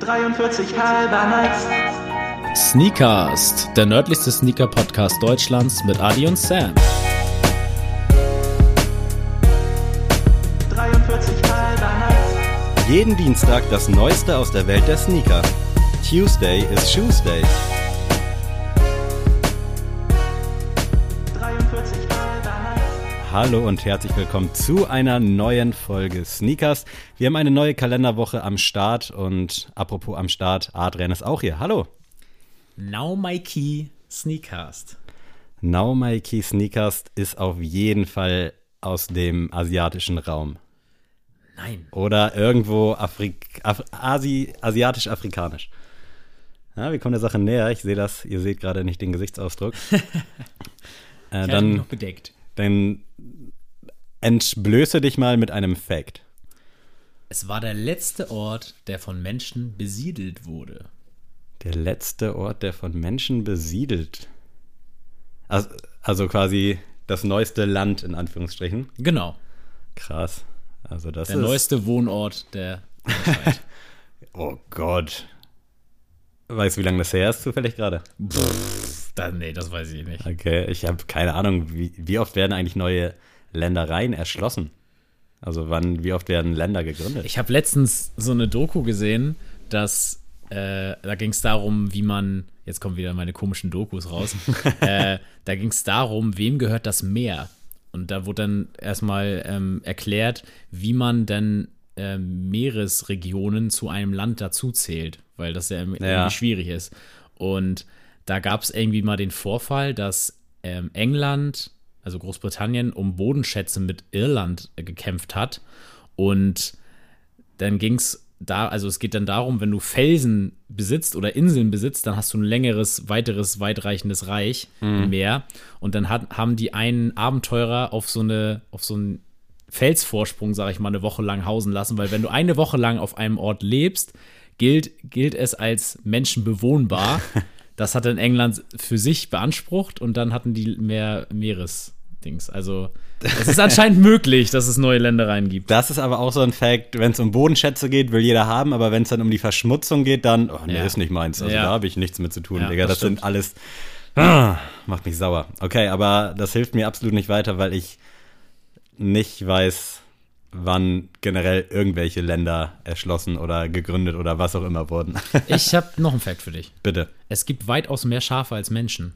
43 halber nice. Sneakast, der nördlichste Sneaker-Podcast Deutschlands mit Adi und Sam. 43 halber nice. Jeden Dienstag das Neueste aus der Welt der Sneaker. Tuesday is Shoes Day. Hallo und herzlich willkommen zu einer neuen Folge Sneakers. Wir haben eine neue Kalenderwoche am Start und apropos am Start, Adrian ist auch hier. Hallo. Now My Key Sneakast. Now My Key Sneakers ist auf jeden Fall aus dem asiatischen Raum. Nein. Oder irgendwo Afrik Af Asi asiatisch-afrikanisch. Ja, wir kommen der Sache näher. Ich sehe das, ihr seht gerade nicht den Gesichtsausdruck. äh, Ich dann, noch bedeckt. Dann entblöße dich mal mit einem Fact. Es war der letzte Ort, der von Menschen besiedelt wurde. Der letzte Ort, der von Menschen besiedelt. Also, also quasi das neueste Land in Anführungsstrichen. Genau. Krass. Also das Der ist. neueste Wohnort der. Oh Gott. Weißt du, wie lange das her ist zufällig gerade? Nee, das weiß ich nicht. Okay, ich habe keine Ahnung, wie, wie oft werden eigentlich neue Ländereien erschlossen? Also wann, wie oft werden Länder gegründet? Ich habe letztens so eine Doku gesehen, dass äh, da ging es darum, wie man, jetzt kommen wieder meine komischen Dokus raus, äh, da ging es darum, wem gehört das Meer? Und da wurde dann erstmal ähm, erklärt, wie man denn ähm, Meeresregionen zu einem Land dazu zählt, weil das ja irgendwie Ja. schwierig ist. Und da gab es irgendwie mal den Vorfall, dass ähm, England, also Großbritannien, um Bodenschätze mit Irland äh, gekämpft hat. Und dann ging es da, also es geht dann darum, wenn du Felsen besitzt oder Inseln besitzt, dann hast du ein längeres, weiteres, weitreichendes Reich im Meer. Und dann hat, haben die einen Abenteurer auf so eine, auf so einen Felsvorsprung, sage ich mal, eine Woche lang hausen lassen, weil wenn du eine Woche lang auf einem Ort lebst, gilt, gilt es als menschenbewohnbar. Das hat dann England für sich beansprucht und dann hatten die mehr Meeresdings. Also es ist anscheinend möglich, dass es neue Ländereien gibt. Das ist aber auch so ein Fact, wenn es um Bodenschätze geht, will jeder haben, aber wenn es dann um die Verschmutzung geht, dann, oh nee, Ja. ist nicht meins. Also Ja. da habe ich nichts mit zu tun, Ja, Digga. Das, das sind alles, ah, macht mich sauer. Okay, aber das hilft mir absolut nicht weiter, weil ich nicht weiß, wann generell irgendwelche Länder erschlossen oder gegründet oder was auch immer wurden. Ich habe noch einen Fact für dich. Bitte. Es gibt weitaus mehr Schafe als Menschen.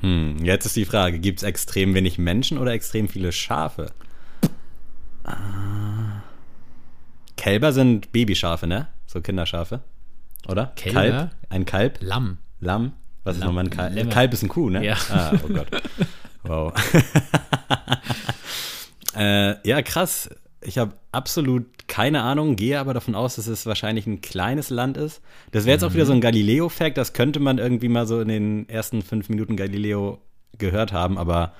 Hm, jetzt ist die Frage, gibt es extrem wenig Menschen oder extrem viele Schafe? Ah. Kälber sind Babyschafe, ne? So Kinderschafe. Oder? Kälber? Kalb? Ein Kalb? Lamm. Lamm? Was ist Lamm. nochmal ein Kalb? Lämmer. Kalb ist ein Kuh, ne? Ja. Ah, oh Gott. Wow. äh, ja, krass. Ich habe absolut keine Ahnung, gehe aber davon aus, dass es wahrscheinlich ein kleines Land ist. Das wäre jetzt auch wieder so ein Galileo-Fact, das könnte man irgendwie mal so in den ersten fünf Minuten Galileo gehört haben, aber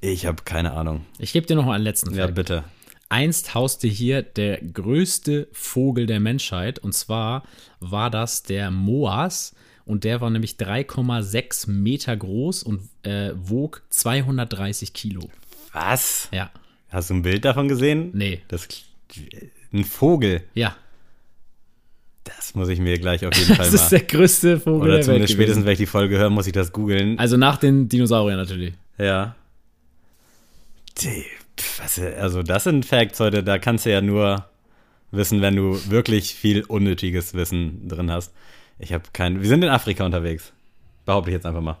ich habe keine Ahnung. Ich gebe dir noch mal einen letzten Ja, Fact. bitte. Einst hauste hier der größte Vogel der Menschheit und zwar war das der Moas und der war nämlich 3,6 Meter groß und äh, wog 230 Kilo. Was? Ja, Hast du ein Bild davon gesehen? nee, Das, ein Vogel. ja, Das muss ich mir gleich auf jeden Fall das mal. ist der größte Vogel Oder der Welt zumindest spätestens, gewesen. wenn ich die Folge höre, muss ich das googeln. Also nach den Dinosauriern natürlich. Ja. Die, was, also das sind Facts heute, da kannst du ja nur wissen, wenn du wirklich viel unnötiges Wissen drin hast. Ich habe kein. Wir sind in Afrika unterwegs. Behaupte ich jetzt einfach mal.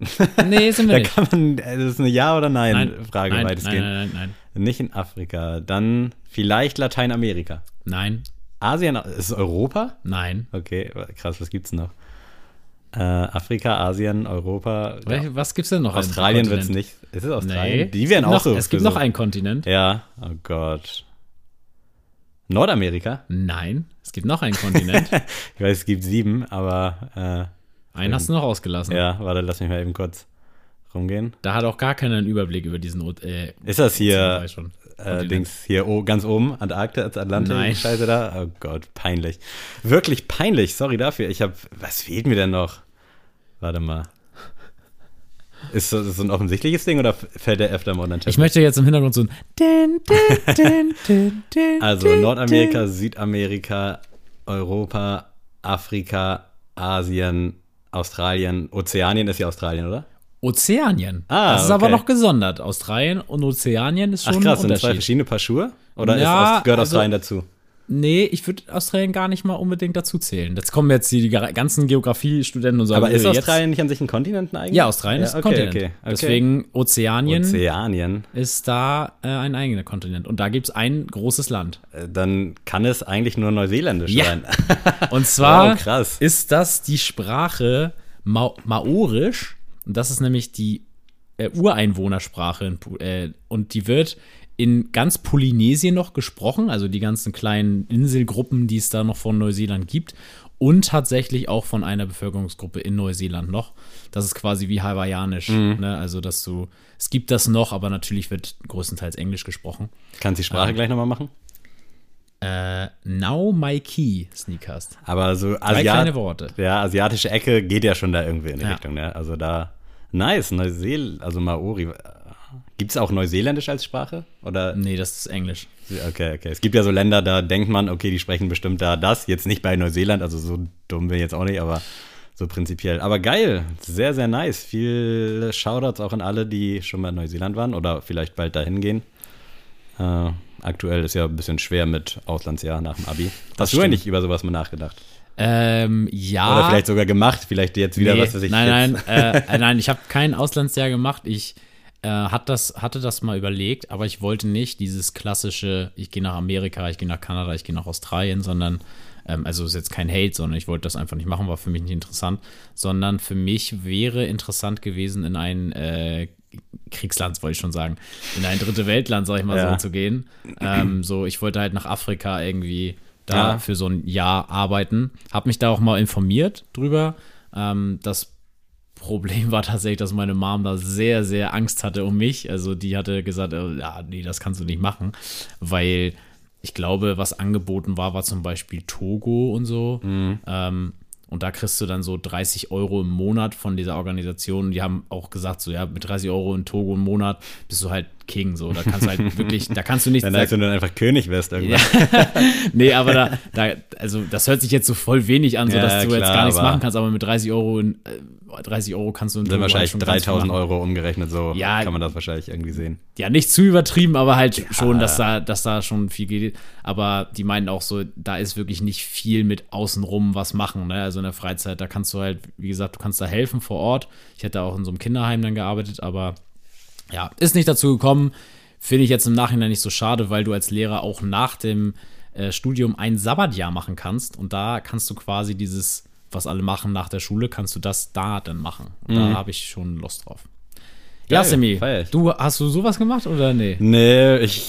Nee, sind wir Da nicht. kann man, das ist eine Ja- oder Nein, Nein-Frage nein, nein, weitestgehend. nein, nein, nein. Nicht in Afrika. Dann vielleicht Lateinamerika. Nein, Asien, ist es Europa? nein. Okay, krass, was gibt's noch? Äh, Afrika, Asien, Europa. Ja. Welche- Was gibt's denn noch? Australien wird's Kontinent? nicht. Ist es Australien? Nee. Die Es gibt auch noch, so. Es gibt für noch so. einen Kontinent. Ja, oh Gott. Nordamerika? Nein, es gibt noch einen Kontinent. Ich weiß, es gibt sieben, aber einen hast du noch ausgelassen. ja, warte, lass mich mal eben kurz rumgehen. Da hat auch gar keiner einen Überblick über diesen. Äh, Ist das hier, äh. Dings, hier oh, ganz oben, Antarktis, Atlantik, Nein. Scheiße da? Oh Gott, peinlich. Wirklich peinlich, sorry dafür. Ich habe, was fehlt mir denn noch? Warte mal. Ist das so ein offensichtliches Ding oder fällt der öfter mal unter Ich möchte jetzt im Hintergrund so ein din, din, din, Also Nordamerika, Südamerika, Europa, Afrika, Asien, Australien, Ozeanien ist ja Australien, oder? Ozeanien. Ah, das ist aber okay. noch gesondert. Australien und Ozeanien ist schon Ach ein krass, sind zwei Unterschied. verschiedene Paar Schuhe? Oder Ja, ist, gehört also- Australien dazu? Nee, ich würde Australien gar nicht mal unbedingt dazu zählen. Jetzt kommen jetzt die, die ganzen Geografiestudenten und sagen, Aber ist Australien nicht an sich ein Kontinent eigentlich? Ja, Australien ist ein okay, Kontinent. Okay, okay. Deswegen Ozeanien Ozeanien. ist da äh, ein eigener Kontinent. Und da gibt es ein großes Land. Äh, Dann kann es eigentlich nur Neuseeländisch Ja. sein. Und zwar krass. ist das die Sprache Ma Maorisch. Und das ist nämlich die äh, Ureinwohnersprache. Äh, und die wird in ganz Polynesien noch gesprochen, also die ganzen kleinen Inselgruppen, die es da noch von Neuseeland gibt. Und tatsächlich auch von einer Bevölkerungsgruppe in Neuseeland noch. Das ist quasi wie Hawaiianisch. Mhm. Ne? Also, dass du, es gibt das noch, aber natürlich wird größtenteils Englisch gesprochen. Kannst die Sprache Ähm. gleich nochmal machen? Äh, Now My Key Sneakers. Aber so Asiat Worte. Ja, asiatische Ecke geht ja schon da irgendwie in die Ja. Richtung, ne? Also da, nice, Neuseeland, also Maori. Gibt es auch Neuseeländisch als Sprache? Oder? Nee, das ist Englisch. Okay, okay. Es gibt ja so Länder, da denkt man, okay, die sprechen bestimmt da das. Jetzt nicht bei Neuseeland, also so dumm bin ich jetzt auch nicht, aber so prinzipiell. Aber geil, sehr, sehr nice. Viele Shoutouts auch an alle, die schon mal in Neuseeland waren oder vielleicht bald dahin gehen. Äh, aktuell ist ja ein bisschen schwer mit Auslandsjahr nach dem Abi. Hast du stimmt. eigentlich über sowas mal nachgedacht? Ähm, ja. Oder vielleicht sogar gemacht, vielleicht jetzt wieder nee, was, was ich Nein, nein, äh, äh, nein, ich habe kein Auslandsjahr gemacht. Ich äh, hat das, hatte das mal überlegt, aber ich wollte nicht dieses klassische, ich gehe nach Amerika, ich gehe nach Kanada, ich gehe nach Australien, sondern, ähm, also ist jetzt kein Hate, sondern ich wollte das einfach nicht machen, war für mich nicht interessant, sondern für mich wäre interessant gewesen, in ein äh, Kriegsland, wollte ich schon sagen, in ein dritte Weltland, sag ich mal Ja. so, zu gehen. Ähm, so, ich wollte halt nach Afrika irgendwie da Ja. für so ein Jahr arbeiten. Habe mich da auch mal informiert drüber. Ähm, das Problem war tatsächlich, dass meine Mom da sehr, sehr Angst hatte um mich. Also die hatte gesagt, äh, ja, nee, das kannst du nicht machen, weil ich glaube, was angeboten war, war zum Beispiel Togo und so. Ähm, und da kriegst du dann so 30 Euro im Monat von dieser Organisation. Die haben auch gesagt, so ja, mit 30 Euro in Togo im Monat bist du halt King. So, da kannst du halt wirklich, da kannst du nicht. dann da- als du dann einfach König wirst irgendwann. nee, aber da, da, also das hört sich jetzt so voll wenig an, so Ja, dass du jetzt klar, gar nichts machen kannst, aber mit 30 Euro, in, äh, 30 Euro kannst du in Sind halt wahrscheinlich viel 3000 machen. Euro umgerechnet, so Ja. kann man das wahrscheinlich irgendwie sehen. Ja, nicht zu übertrieben, aber halt schon, dass da, dass da schon viel geht. Aber die meinen auch so, da ist wirklich nicht viel mit außenrum was machen, ne? Also in der Freizeit, da kannst du halt, wie gesagt, du kannst da helfen vor Ort. Ich hätte auch in so einem Kinderheim dann gearbeitet, aber ja, ist nicht dazu gekommen. Finde ich jetzt im Nachhinein nicht so schade, weil du als Lehrer auch nach dem äh, Studium ein Sabbatjahr machen kannst und da kannst du quasi dieses, was alle machen nach der Schule, kannst du das da dann machen. Und Da habe ich schon Lust drauf. ja, Geil, Semi, feier ich. du hast du sowas gemacht oder nee? Nee, ich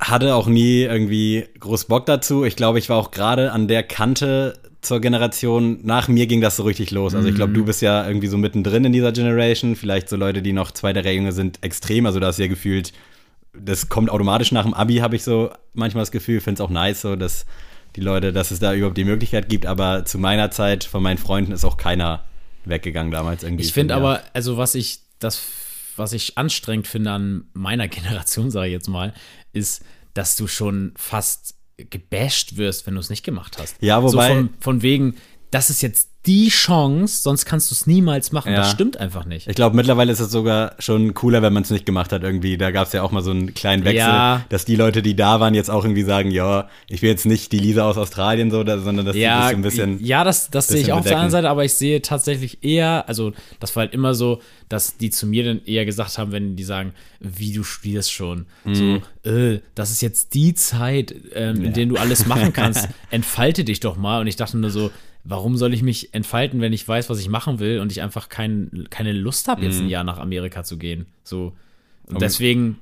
hatte auch nie irgendwie groß Bock dazu. Ich glaube, ich war auch gerade an der Kante zur Generation. Nach mir ging das so richtig los. Also ich glaube, du bist ja irgendwie so mittendrin in dieser Generation. Vielleicht so Leute, die noch zwei, drei Jahre sind, extrem. Also da hast du ja gefühlt, das kommt automatisch nach dem Abi, habe ich so manchmal das Gefühl. Finde es auch nice, so dass die Leute, dass es da überhaupt die Möglichkeit gibt. Aber zu meiner Zeit von meinen Freunden ist auch keiner weggegangen damals irgendwie. Ich finde aber, also was ich, das, was ich anstrengend finde an meiner Generation, sage ich jetzt mal, ist, dass du schon fast gebasht wirst, wenn du es nicht gemacht hast. Ja, wobei- So von, von wegen, das ist jetzt die Chance, sonst kannst du es niemals machen. Ja. Das stimmt einfach nicht. Ich glaube, mittlerweile ist es sogar schon cooler, wenn man es nicht gemacht hat irgendwie. Da gab es ja auch mal so einen kleinen Wechsel, Ja. dass die Leute, die da waren, jetzt auch irgendwie sagen, ja, ich will jetzt nicht die Lisa aus Australien so, sondern dass die Ja, das so ein bisschen. ja, das, das sehe ich auch auf der anderen. Seite, aber ich sehe tatsächlich eher, also das war halt immer so, dass die zu mir dann eher gesagt haben, wenn die sagen, wie du spielst schon, Mhm. so, äh, das ist jetzt die Zeit, ähm, in der du alles machen kannst, entfalte dich doch mal. Und ich dachte nur so, warum soll ich mich entfalten, wenn ich weiß, was ich machen will und ich einfach kein, keine Lust habe, Mhm. jetzt ein Jahr nach Amerika zu gehen. So. Und deswegen,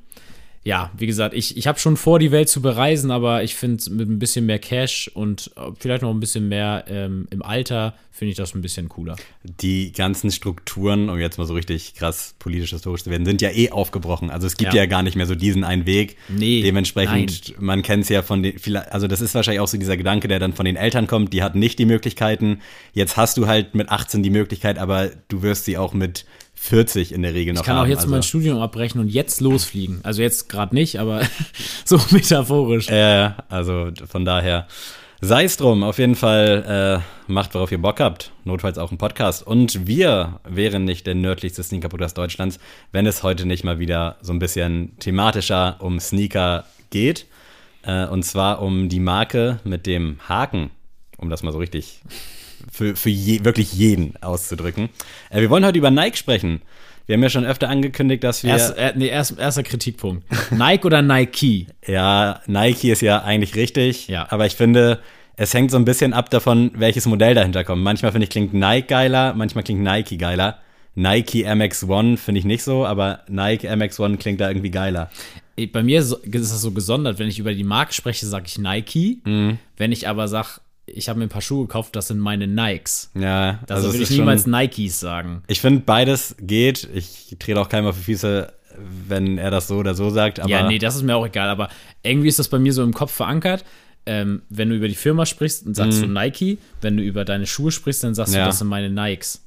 ja, wie gesagt, ich, ich habe schon vor, die Welt zu bereisen, aber ich finde, mit ein bisschen mehr Cash und äh, vielleicht noch ein bisschen mehr ähm, im Alter, finde ich das ein bisschen cooler. Die ganzen Strukturen, um jetzt mal so richtig krass politisch-historisch zu werden, sind ja eh aufgebrochen. Also es gibt ja, Ja. gar nicht mehr so diesen einen Weg. Nee, Dementsprechend, man kennt es ja von den, also das ist wahrscheinlich auch so dieser Gedanke, der dann von den Eltern kommt, die hatten nicht die Möglichkeiten. Jetzt hast du halt mit 18 die Möglichkeit, aber du wirst sie auch mit 40 in der Regel noch Ich kann auch haben. jetzt also, mein Studium abbrechen und jetzt losfliegen. Also jetzt gerade nicht, aber so metaphorisch. Äh, also von daher, sei es drum, auf jeden Fall äh, macht, worauf ihr Bock habt. Notfalls auch ein Podcast. Und wir wären nicht der nördlichste Sneaker-Podcast Deutschlands, wenn es heute nicht mal wieder so ein bisschen thematischer um Sneaker geht. Äh, und zwar um die Marke mit dem Haken, um das mal so richtig für, für je, wirklich jeden auszudrücken. Äh, wir wollen heute über Nike sprechen. Wir haben ja schon öfter angekündigt, dass wir. Erst, äh, nee, erst, erster Kritikpunkt. Nike oder Nike? Ja, Nike ist ja eigentlich richtig, Ja. aber ich finde, es hängt so ein bisschen ab davon, welches Modell dahinter kommt. Manchmal finde ich klingt Nike geiler, manchmal klingt Nike geiler. Nike MX1 finde ich nicht so, aber Nike MX1 klingt da irgendwie geiler. Bei mir ist es so gesondert, wenn ich über die Marke spreche, sage ich Nike. Mhm. Wenn ich aber sage, ich habe mir ein paar Schuhe gekauft, das sind meine Nikes. Ja, Das also würde ich ist schon- niemals Nikes sagen. Ich finde beides geht. Ich trete auch keinem auf die Füße, wenn er das so oder so sagt. Aber ja, nee, das ist mir auch egal, aber irgendwie ist das bei mir so im Kopf verankert. Ähm, wenn du über die Firma sprichst, dann sagst du Nike. Wenn du über deine Schuhe sprichst, dann sagst Mhm. Ja. du, das sind meine Nikes.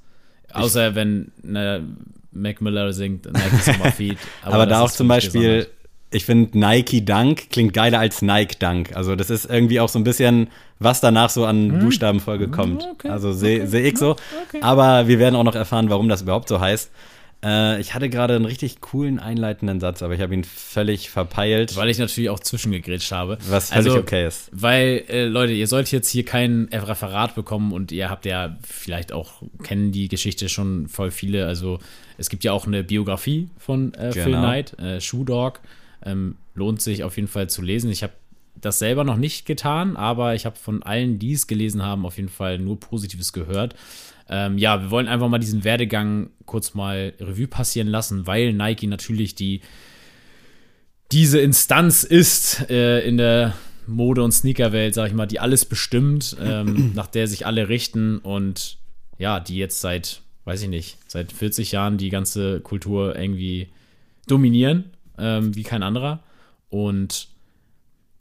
Außer wenn ne, Mac Miller singt, Nikes on my feet. Aber, das da auch ist zum Beispiel, ich finde Nike Dunk klingt geiler als Nike Dunk. Also das ist irgendwie auch so ein bisschen, was danach so an Buchstabenfolge kommt. Hm. okay, also sehe seh ich so. Aber wir werden auch noch erfahren, warum das überhaupt so heißt. Äh, ich hatte gerade einen richtig coolen einleitenden Satz, aber ich habe ihn völlig verpeilt, Weil ich natürlich auch zwischengegrätscht habe. was völlig also, okay ist. Weil, äh, Leute, ihr sollt jetzt hier kein Referat bekommen und ihr habt ja vielleicht auch, kennen die Geschichte schon voll viele. Also es gibt ja auch eine Biografie von äh, Phil Genau. Knight, äh, Shoe Dog. Ähm, lohnt sich auf jeden Fall zu lesen. Ich habe das selber noch nicht getan, aber ich habe von allen, die es gelesen haben, auf jeden Fall nur Positives gehört. Ähm, ja, wir wollen einfach mal diesen Werdegang kurz mal Revue passieren lassen, weil Nike natürlich die diese Instanz ist äh, in der Mode- und Sneakerwelt, sag ich mal, die alles bestimmt, ähm, nach der sich alle richten und ja, die jetzt seit, weiß ich nicht, seit 40 Jahren die ganze Kultur irgendwie dominieren, ähm, wie kein anderer. Und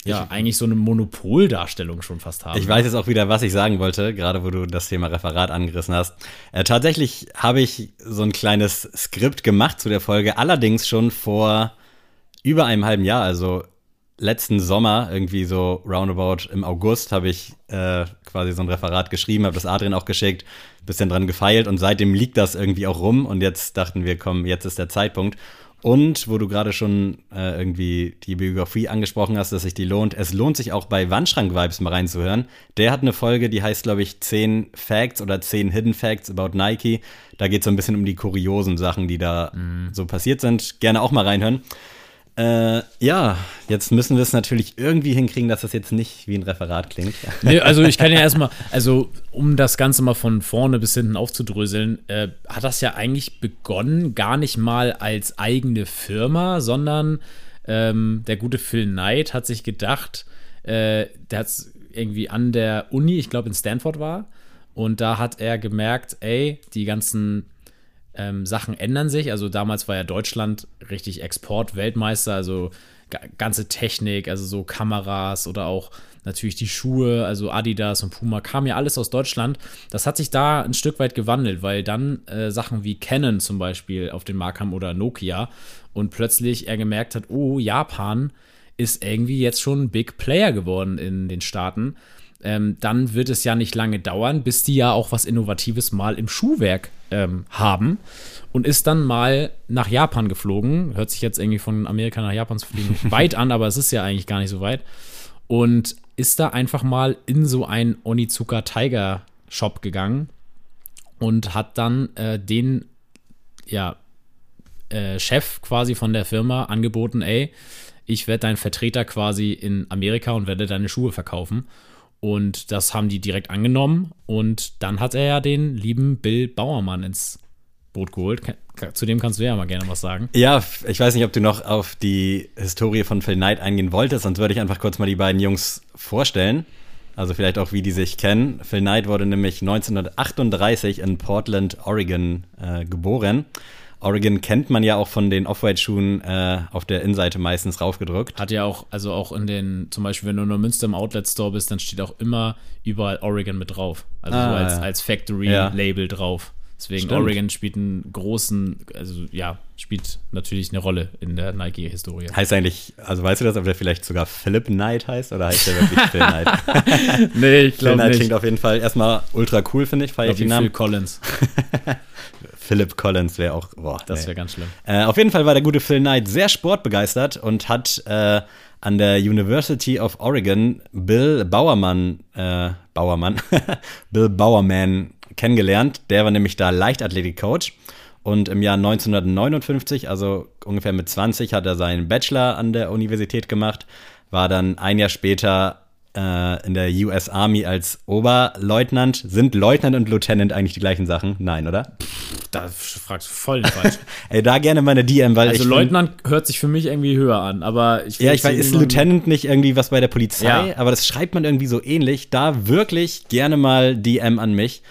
ja, eigentlich so eine Monopoldarstellung schon fast haben. Ich weiß jetzt auch wieder, was ich sagen wollte, gerade wo du das Thema Referat angerissen hast. Äh, tatsächlich habe ich so ein kleines Skript gemacht zu der Folge, allerdings schon vor über einem halben Jahr, also letzten Sommer, irgendwie so roundabout im August, habe ich äh, quasi so ein Referat geschrieben, habe das Adrian auch geschickt, bisschen dran gefeilt und seitdem liegt das irgendwie auch rum und jetzt dachten wir, komm, jetzt ist der Zeitpunkt. Und wo du gerade schon äh, irgendwie die Biografie angesprochen hast, dass sich die lohnt, es lohnt sich auch bei Wandschrank-Vibes mal reinzuhören. Der hat eine Folge, die heißt, glaube ich, 10 Facts oder 10 Hidden Facts about Nike. Da geht es so ein bisschen um die kuriosen Sachen, die da so passiert sind. Gerne auch mal reinhören. Äh, ja, jetzt müssen wir es natürlich irgendwie hinkriegen, dass das jetzt nicht wie ein Referat klingt. Nee, also ich kann ja erstmal, also um das Ganze mal von vorne bis hinten aufzudröseln, äh, hat das ja eigentlich begonnen, gar nicht mal als eigene Firma, sondern ähm, der gute Phil Knight hat sich gedacht, äh, der hat irgendwie an der Uni, ich glaube in Stanford war, und da hat er gemerkt, ey, die ganzen ähm, Sachen ändern sich. Also damals war ja Deutschland richtig Export-Weltmeister, also ga- ganze Technik, also so Kameras oder auch natürlich die Schuhe, also Adidas und Puma, kam ja alles aus Deutschland. Das hat sich da ein Stück weit gewandelt, weil dann äh, Sachen wie Canon zum Beispiel auf den Markt kamen oder Nokia und plötzlich er gemerkt hat, oh, Japan ist irgendwie jetzt schon ein Big Player geworden in den Staaten. Ähm, dann wird es ja nicht lange dauern, bis die ja auch was Innovatives mal im Schuhwerk ähm, haben und ist dann mal nach Japan geflogen. Hört sich jetzt irgendwie von Amerika nach Japan zu fliegen weit an, aber es ist ja eigentlich gar nicht so weit. Und ist da einfach mal in so einen Onizuka Tiger Shop gegangen und hat dann äh, den, ja, äh, Chef quasi von der Firma angeboten, ey, ich werde dein Vertreter quasi in Amerika und werde deine Schuhe verkaufen. Und das haben die direkt angenommen. Und dann hat er ja den lieben Bill Bauermann ins Boot geholt. Zu dem kannst du ja mal gerne was sagen. Ja, ich weiß nicht, ob du noch auf die Historie von Phil Knight eingehen wolltest, sonst würde ich einfach kurz mal die beiden Jungs vorstellen. Also vielleicht auch, wie die sich kennen. Phil Knight wurde nämlich 1938 in Portland, Oregon äh, geboren. Oregon kennt man ja auch von den Off-White-Schuhen äh, auf der Innenseite meistens raufgedrückt. Hat ja auch, also auch in den, zum Beispiel, wenn du in Münster im Outlet Store bist, dann steht auch immer überall Oregon mit drauf. Also Ah, so als, ja. als Factory-Label drauf. Deswegen Stimmt. Oregon spielt einen großen, also ja, spielt natürlich eine Rolle in der Nike-Historie. Heißt eigentlich, also weißt du das, ob der vielleicht sogar Philip Knight heißt oder heißt der wirklich Phil Knight? Nee, ich Phil Knight klingt auf jeden Fall erstmal ultra cool, finde ich, feiere ich den Phil Namen. Collins. Philip Collins wäre auch, boah, Das nee. wäre ganz schlimm. Äh, auf jeden Fall war der gute Phil Knight sehr sportbegeistert und hat äh, an der University of Oregon Bill Bauermann, äh, Bauermann, Bill Bauerman kennengelernt. Der war nämlich da Leichtathletik-Coach. Und im Jahr 1959, also ungefähr mit 20, hat er seinen Bachelor an der Universität gemacht, war dann ein Jahr später äh, in der US Army als Oberleutnant. Sind Leutnant und Lieutenant eigentlich die gleichen Sachen? Nein, oder? Da fragst du voll falsch. Ey, da gerne meine DM, weil Also ich find- Leutnant hört sich für mich irgendwie höher an, aber ich Ja, ich weiß, ist Lieutenant nicht irgendwie was bei der Polizei, Ja. aber das schreibt man irgendwie so ähnlich. Da wirklich gerne mal DM an mich.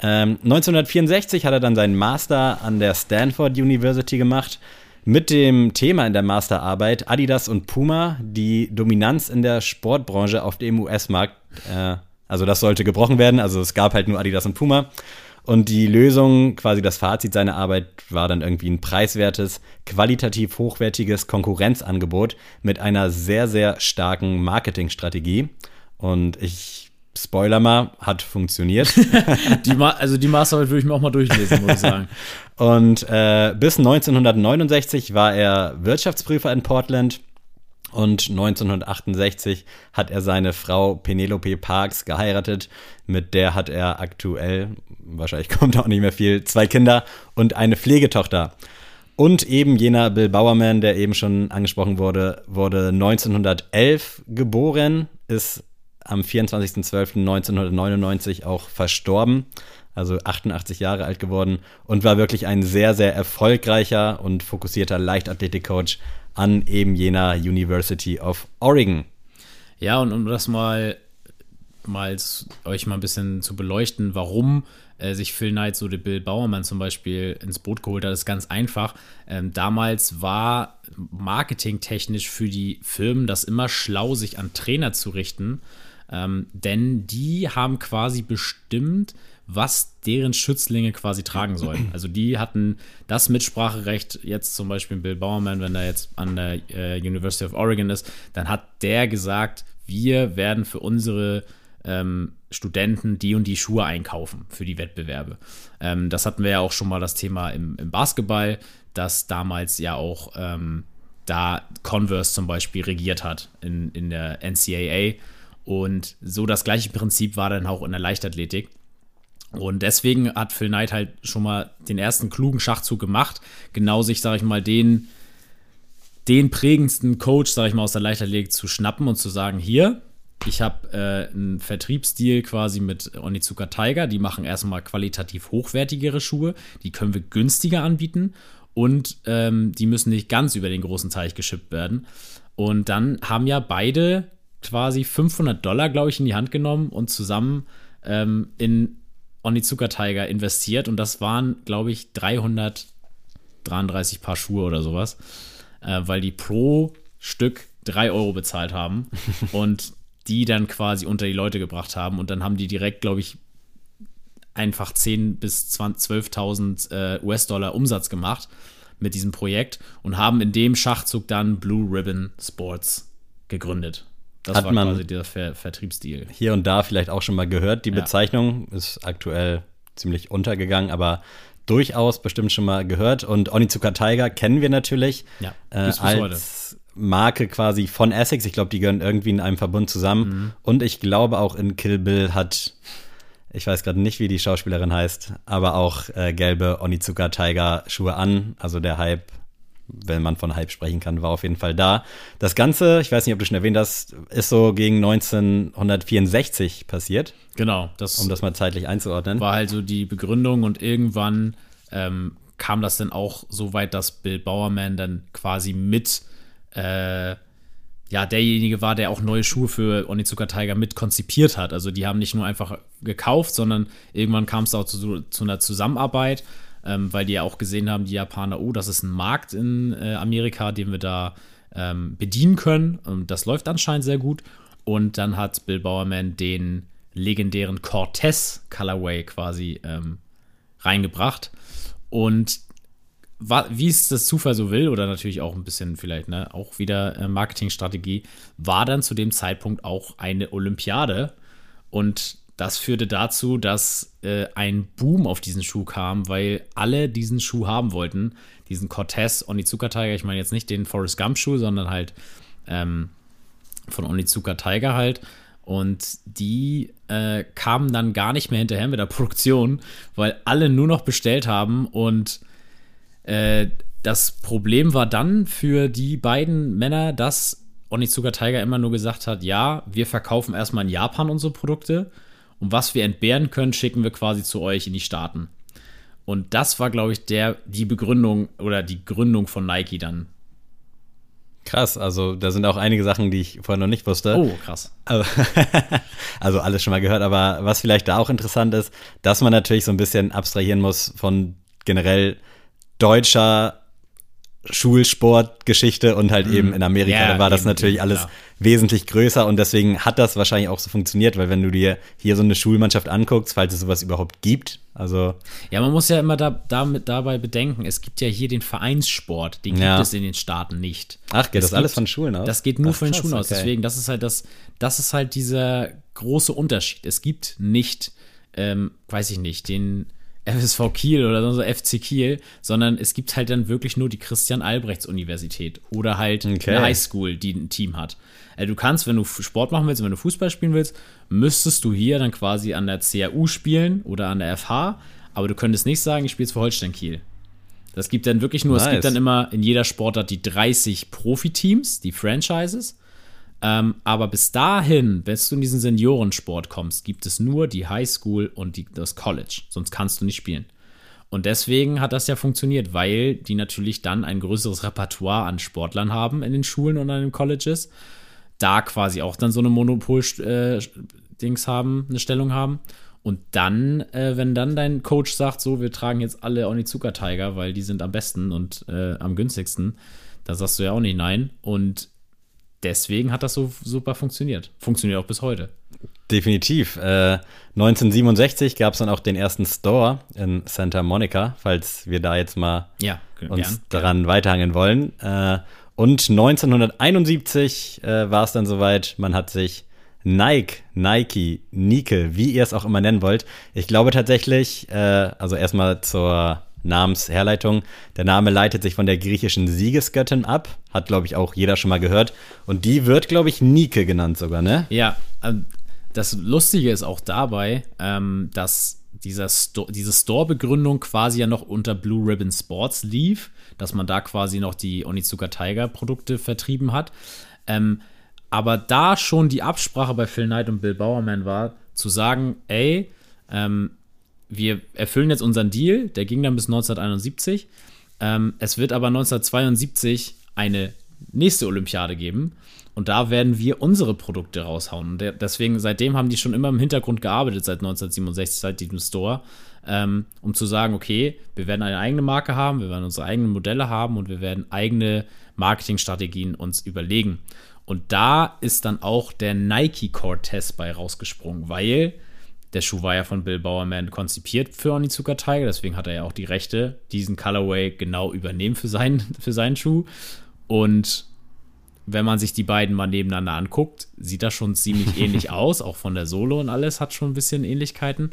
Ähm, 1964 hat er dann seinen Master an der Stanford University gemacht mit dem Thema in der Masterarbeit Adidas und Puma, die Dominanz in der Sportbranche auf dem US-Markt. Äh, also das sollte gebrochen werden. Also es gab halt nur Adidas und Puma. Und die Lösung, quasi das Fazit seiner Arbeit, war dann irgendwie ein preiswertes, qualitativ hochwertiges Konkurrenzangebot mit einer sehr, sehr starken Marketingstrategie. Und ich spoiler mal, hat funktioniert. Die also die Masterarbeit würde ich mir auch mal durchlesen, muss ich sagen. Und äh, bis 1969 war er Wirtschaftsprüfer in Portland. Und 1968 hat er seine Frau Penelope Parks geheiratet. Mit der hat er aktuell, wahrscheinlich kommt auch nicht mehr viel, zwei Kinder und eine Pflegetochter. Und eben jener Bill Bowerman, der eben schon angesprochen wurde, wurde 1911 geboren, ist am 24.12.1999 auch verstorben, also 88 Jahre alt geworden und war wirklich ein sehr, sehr erfolgreicher und fokussierter Leichtathletik-Coach an eben jener University of Oregon. Ja, und um das mal, mal euch mal ein bisschen zu beleuchten, warum äh, sich Phil Knight so den Bill Bauermann zum Beispiel ins Boot geholt hat, ist ganz einfach. Ähm, damals war marketingtechnisch für die Firmen das immer schlau, sich an Trainer zu richten, ähm, denn die haben quasi bestimmt, was deren Schützlinge quasi tragen sollen. Also die hatten das Mitspracherecht, jetzt zum Beispiel Bill Bowerman, wenn er jetzt an der äh, University of Oregon ist, dann hat der gesagt, wir werden für unsere ähm, Studenten die und die Schuhe einkaufen für die Wettbewerbe. Ähm, das hatten wir ja auch schon mal das Thema im, im Basketball, dass damals ja auch ähm, da Converse zum Beispiel regiert hat in, in der NCAA. Und so das gleiche Prinzip war dann auch in der Leichtathletik. Und deswegen hat Phil Knight halt schon mal den ersten klugen Schachzug gemacht, genau sich, sag ich mal, den, den prägendsten Coach, sag ich mal, aus der Leichtathletik zu schnappen und zu sagen, hier, ich habe äh, einen Vertriebsdeal quasi mit Onizuka Tiger, die machen erstmal qualitativ hochwertigere Schuhe, die können wir günstiger anbieten und ähm, die müssen nicht ganz über den großen Teich geschippt werden. Und dann haben ja beide quasi 500 Dollar, glaube ich, in die Hand genommen und zusammen ähm, in Onizuka Tiger investiert und das waren, glaube ich, 333 Paar Schuhe oder sowas, äh, weil die pro Stück 3 Euro bezahlt haben und die dann quasi unter die Leute gebracht haben und dann haben die direkt, glaube ich, einfach 10 bis 20 12.000 äh, US-Dollar Umsatz gemacht mit diesem Projekt und haben in dem Schachzug dann Blue Ribbon Sports gegründet. Das Hat war man- quasi der Ver Vertriebsdeal. Hier und da vielleicht auch schon mal gehört. Die Ja. Bezeichnung ist aktuell ziemlich untergegangen, aber durchaus bestimmt schon mal gehört. Und Onizuka Tiger kennen wir natürlich Ja, äh, als Marke quasi von Essex. Ich glaube, die gehören irgendwie in einem Verbund zusammen. Mhm. Und ich glaube auch in Kill Bill hat, ich weiß gerade nicht, wie die Schauspielerin heißt, aber auch äh, gelbe Onizuka Tiger Schuhe an. Also der Hype, wenn man von Hype sprechen kann, war auf jeden Fall da. Das Ganze, ich weiß nicht, ob du schon erwähnt hast, ist so gegen 1964 passiert, Genau, das, um das mal zeitlich einzuordnen. war halt so die Begründung und irgendwann ähm, kam das dann auch so weit, dass Bill Bowerman dann quasi mit äh, ja, derjenige war, der auch neue Schuhe für Onizuka Tiger mit konzipiert hat. Also die haben nicht nur einfach gekauft, sondern irgendwann kam es auch zu, zu einer Zusammenarbeit, ähm, weil die ja auch gesehen haben, die Japaner, oh, das ist ein Markt in äh, Amerika, den wir da ähm, bedienen können. Und das läuft anscheinend sehr gut. Und dann hat Bill Bowerman den legendären Cortez Colorway quasi ähm, reingebracht. Und wie es das Zufall so will, oder natürlich auch ein bisschen vielleicht, ne, auch wieder äh, Marketingstrategie, war dann zu dem Zeitpunkt auch eine Olympiade. Und das führte dazu, dass äh, ein Boom auf diesen Schuh kam, weil alle diesen Schuh haben wollten. Diesen Cortez Onizuka Tiger. Ich meine jetzt nicht den Forrest Gump Schuh, sondern halt ähm, von Onizuka Tiger halt. Und die äh, kamen dann gar nicht mehr hinterher mit der Produktion, weil alle nur noch bestellt haben und äh, das Problem war dann für die beiden Männer, dass Onizuka Tiger immer nur gesagt hat, ja, wir verkaufen erstmal in Japan unsere Produkte und was wir entbehren können, schicken wir quasi zu euch in die Staaten. Und das war, glaube ich, der, die Begründung oder die Gründung von Nike dann. Krass, also da sind auch einige Sachen, die ich vorher noch nicht wusste. Oh, krass. Also, also alles schon mal gehört, aber was vielleicht da auch interessant ist, dass man natürlich so ein bisschen abstrahieren muss von generell deutscher Schulsportgeschichte und halt eben in Amerika, Ja, da war das natürlich alles klar. wesentlich größer und deswegen hat das wahrscheinlich auch so funktioniert, weil wenn du dir hier so eine Schulmannschaft anguckst, falls es sowas überhaupt gibt, also Ja, man muss ja immer da, damit, dabei bedenken, es gibt ja hier den Vereinssport, den Ja. gibt es in den Staaten nicht. ach, geht Es das alles gibt- von Schulen aus? Das geht nur Ach, von den Schulen aus. okay. Deswegen, das ist halt das, das ist halt dieser große Unterschied. Es gibt nicht, ähm, weiß ich nicht, den FSV Kiel oder so FC Kiel, sondern es gibt halt dann wirklich nur die Christian Albrechts Universität oder halt Okay. eine Highschool, die ein Team hat. Äh, Du kannst, wenn du Sport machen willst wenn du Fußball spielen willst, müsstest du hier dann quasi an der CAU spielen oder an der FH, aber du könntest nicht sagen, ich spiele jetzt für Holstein Kiel. Das gibt dann wirklich nur, es Nice. gibt dann immer in jeder Sportart die 30 Profiteams, die Franchises. Ähm, aber bis dahin, bis du in diesen Seniorensport kommst, gibt es nur die Highschool und die, das College. Sonst kannst du nicht spielen. Und deswegen hat das ja funktioniert, weil die natürlich dann ein größeres Repertoire an Sportlern haben in den Schulen und an den Colleges. Da quasi auch dann so eine Monopol-Dings haben, eine Stellung haben. Und dann, äh, wenn dann dein Coach sagt, so, wir tragen jetzt alle Onizuka Tiger, weil die sind am besten und äh, am günstigsten, da sagst du ja auch nicht nein. Und deswegen hat das so super funktioniert. Funktioniert auch bis heute. Definitiv. Äh, 1967 gab es dann auch den ersten Store in Santa Monica, falls wir da jetzt mal Ja, uns gern. daran weiterhangen wollen. Äh, und 1971 äh, war es dann soweit, man hat sich Nike, Nike, Nike, wie ihr es auch immer nennen wollt. Ich glaube tatsächlich, äh, also erstmal zur Namensherleitung, der Name leitet sich von der griechischen Siegesgöttin ab, hat glaube ich auch jeder schon mal gehört. Und die wird, glaube ich, Nike genannt sogar, ne? Ja, ähm, das Lustige ist auch dabei, ähm, dass dieser Sto diese Store-Begründung quasi ja noch unter Blue Ribbon Sports lief, dass man da quasi noch die Onizuka Tiger-Produkte vertrieben hat. Ähm, aber da schon die Absprache bei Phil Knight und Bill Bowerman war, zu sagen, ey, ähm, wir erfüllen jetzt unseren Deal, der ging dann bis 1971. Ähm, es wird aber 1972 eine nächste Olympiade geben und da werden wir unsere Produkte raushauen. Und deswegen, seitdem haben die schon immer im Hintergrund gearbeitet, seit 1967, seit diesem Store, ähm, um zu sagen, okay, wir werden eine eigene Marke haben, wir werden unsere eigenen Modelle haben und wir werden eigene Marketingstrategien uns überlegen. Und da ist dann auch der Nike Cortez bei rausgesprungen, weil der Schuh war ja von Bill Bowerman konzipiert für Onizuka Tiger, deswegen hat er ja auch die Rechte, diesen Colorway genau übernehmen für seinen, für seinen Schuh. Und wenn man sich die beiden mal nebeneinander anguckt, sieht das schon ziemlich ähnlich aus, auch von der Solo und alles hat schon ein bisschen Ähnlichkeiten.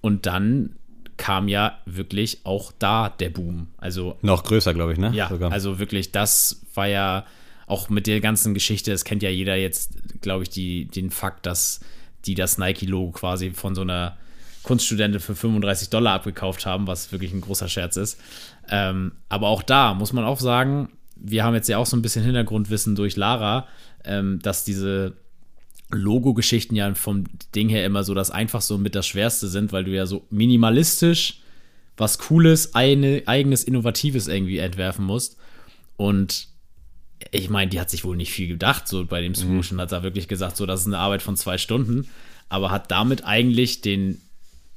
Und dann kam ja wirklich auch da der Boom. Also Noch größer, glaube ich, ne? ja, Sogar. also wirklich, das war ja auch mit der ganzen Geschichte, das kennt ja jeder jetzt, glaube ich, die, den Fakt, dass die das Nike-Logo quasi von so einer Kunststudentin für 35 Dollar abgekauft haben, was wirklich ein großer Scherz ist. Ähm, aber auch da muss man auch sagen, wir haben jetzt ja auch so ein bisschen Hintergrundwissen durch Lara, ähm, dass diese Logo-Geschichten ja vom Ding her immer so das einfach so mit das Schwerste sind, weil du ja so minimalistisch was Cooles, eine, eigenes, Innovatives irgendwie entwerfen musst. Und ich meine, die hat sich wohl nicht viel gedacht, so bei dem Swoosh, und hat da wirklich gesagt, so, das ist eine Arbeit von zwei Stunden, aber hat damit eigentlich den,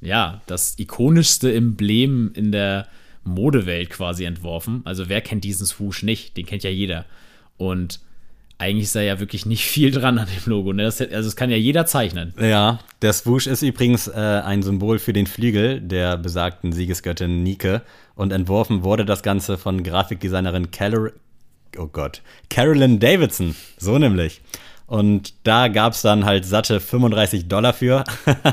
ja, das ikonischste Emblem in der Modewelt quasi entworfen. Also wer kennt diesen Swoosh nicht? Den kennt ja jeder. Und eigentlich ist da ja wirklich nicht viel dran an dem Logo. Ne? Das, also es kann ja jeder zeichnen. Ja, der Swoosh ist übrigens äh, ein Symbol für den Flügel der besagten Siegesgöttin Nike. Und entworfen wurde das Ganze von Grafikdesignerin Carol, oh Gott, Carolyn Davidson. So nämlich. Und da gab es dann halt satte 35 Dollar für.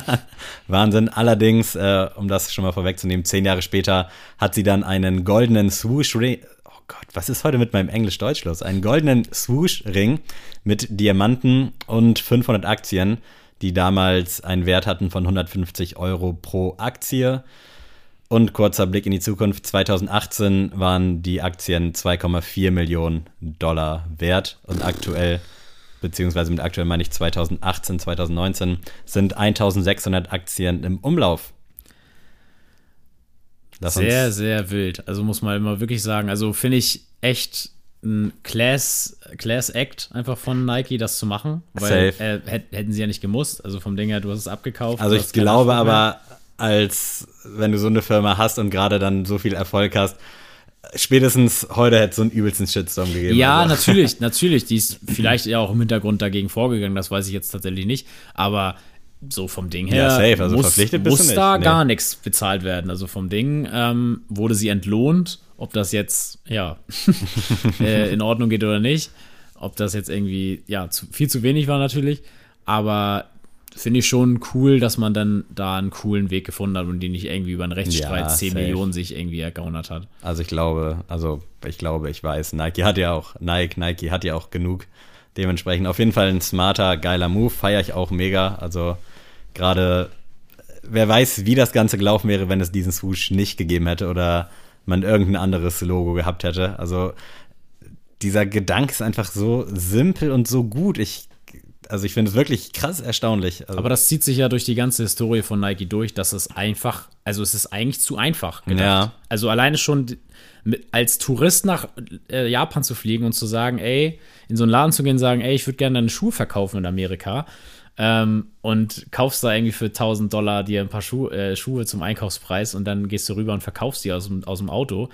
Wahnsinn. Allerdings, äh, um das schon mal vorwegzunehmen, zehn Jahre später hat sie dann einen goldenen Swoosh-Ring. Oh Gott, was ist heute mit meinem Englisch-Deutsch los? Einen goldenen Swoosh-Ring mit Diamanten und 500 Aktien, die damals einen Wert hatten von 150 Euro pro Aktie. Und kurzer Blick in die Zukunft. 2018 waren die Aktien 2,4 Millionen Dollar wert und aktuell beziehungsweise mit aktuell meine ich 2018, 2019, sind 1600 Aktien im Umlauf. Lass sehr, sehr wild. Also muss man immer wirklich sagen. Also finde ich echt ein Class, Class Act einfach von Nike, das zu machen. Weil äh, hätten sie ja nicht gemusst. Also vom Ding her, du hast es abgekauft. Also ich glaube aber, als wenn du so eine Firma hast und gerade dann so viel Erfolg hast, spätestens heute hätte es so einen übelsten Shitstorm gegeben. Ja, also. natürlich, natürlich. Die ist vielleicht ja auch im Hintergrund dagegen vorgegangen, das weiß ich jetzt tatsächlich nicht. Aber so vom Ding her ja, safe. Also muss, verpflichtet muss bist du da nicht. gar nichts bezahlt werden. Also vom Ding ähm, wurde sie entlohnt. Ob das jetzt, ja, äh, in Ordnung geht oder nicht. Ob das jetzt irgendwie, ja, zu, viel zu wenig war natürlich. Aber finde ich schon cool, dass man dann da einen coolen Weg gefunden hat und die nicht irgendwie über einen Rechtsstreit Ja, 10 safe. Millionen sich irgendwie ergaunert hat. Also ich glaube, also ich glaube, ich weiß, Nike hat ja auch, Nike, Nike hat ja auch genug. Dementsprechend auf jeden Fall ein smarter, geiler Move, feiere ich auch mega. Also gerade, wer weiß, wie das Ganze gelaufen wäre, wenn es diesen Swoosh nicht gegeben hätte oder man irgendein anderes Logo gehabt hätte. Also dieser Gedanke ist einfach so simpel und so gut. Ich, also ich finde es wirklich krass erstaunlich. Also, Aber das zieht sich ja durch die ganze Historie von Nike durch, dass es einfach, also es ist eigentlich zu einfach gedacht. Ja. Also alleine schon mit, als Tourist nach äh, Japan zu fliegen und zu sagen, ey, in so einen Laden zu gehen und sagen, ey, ich würde gerne deine Schuhe verkaufen in Amerika ähm, und kaufst da irgendwie für 1000 Dollar dir ein paar Schuh, äh, Schuhe zum Einkaufspreis und dann gehst du rüber und verkaufst die aus, dem- aus dem Auto.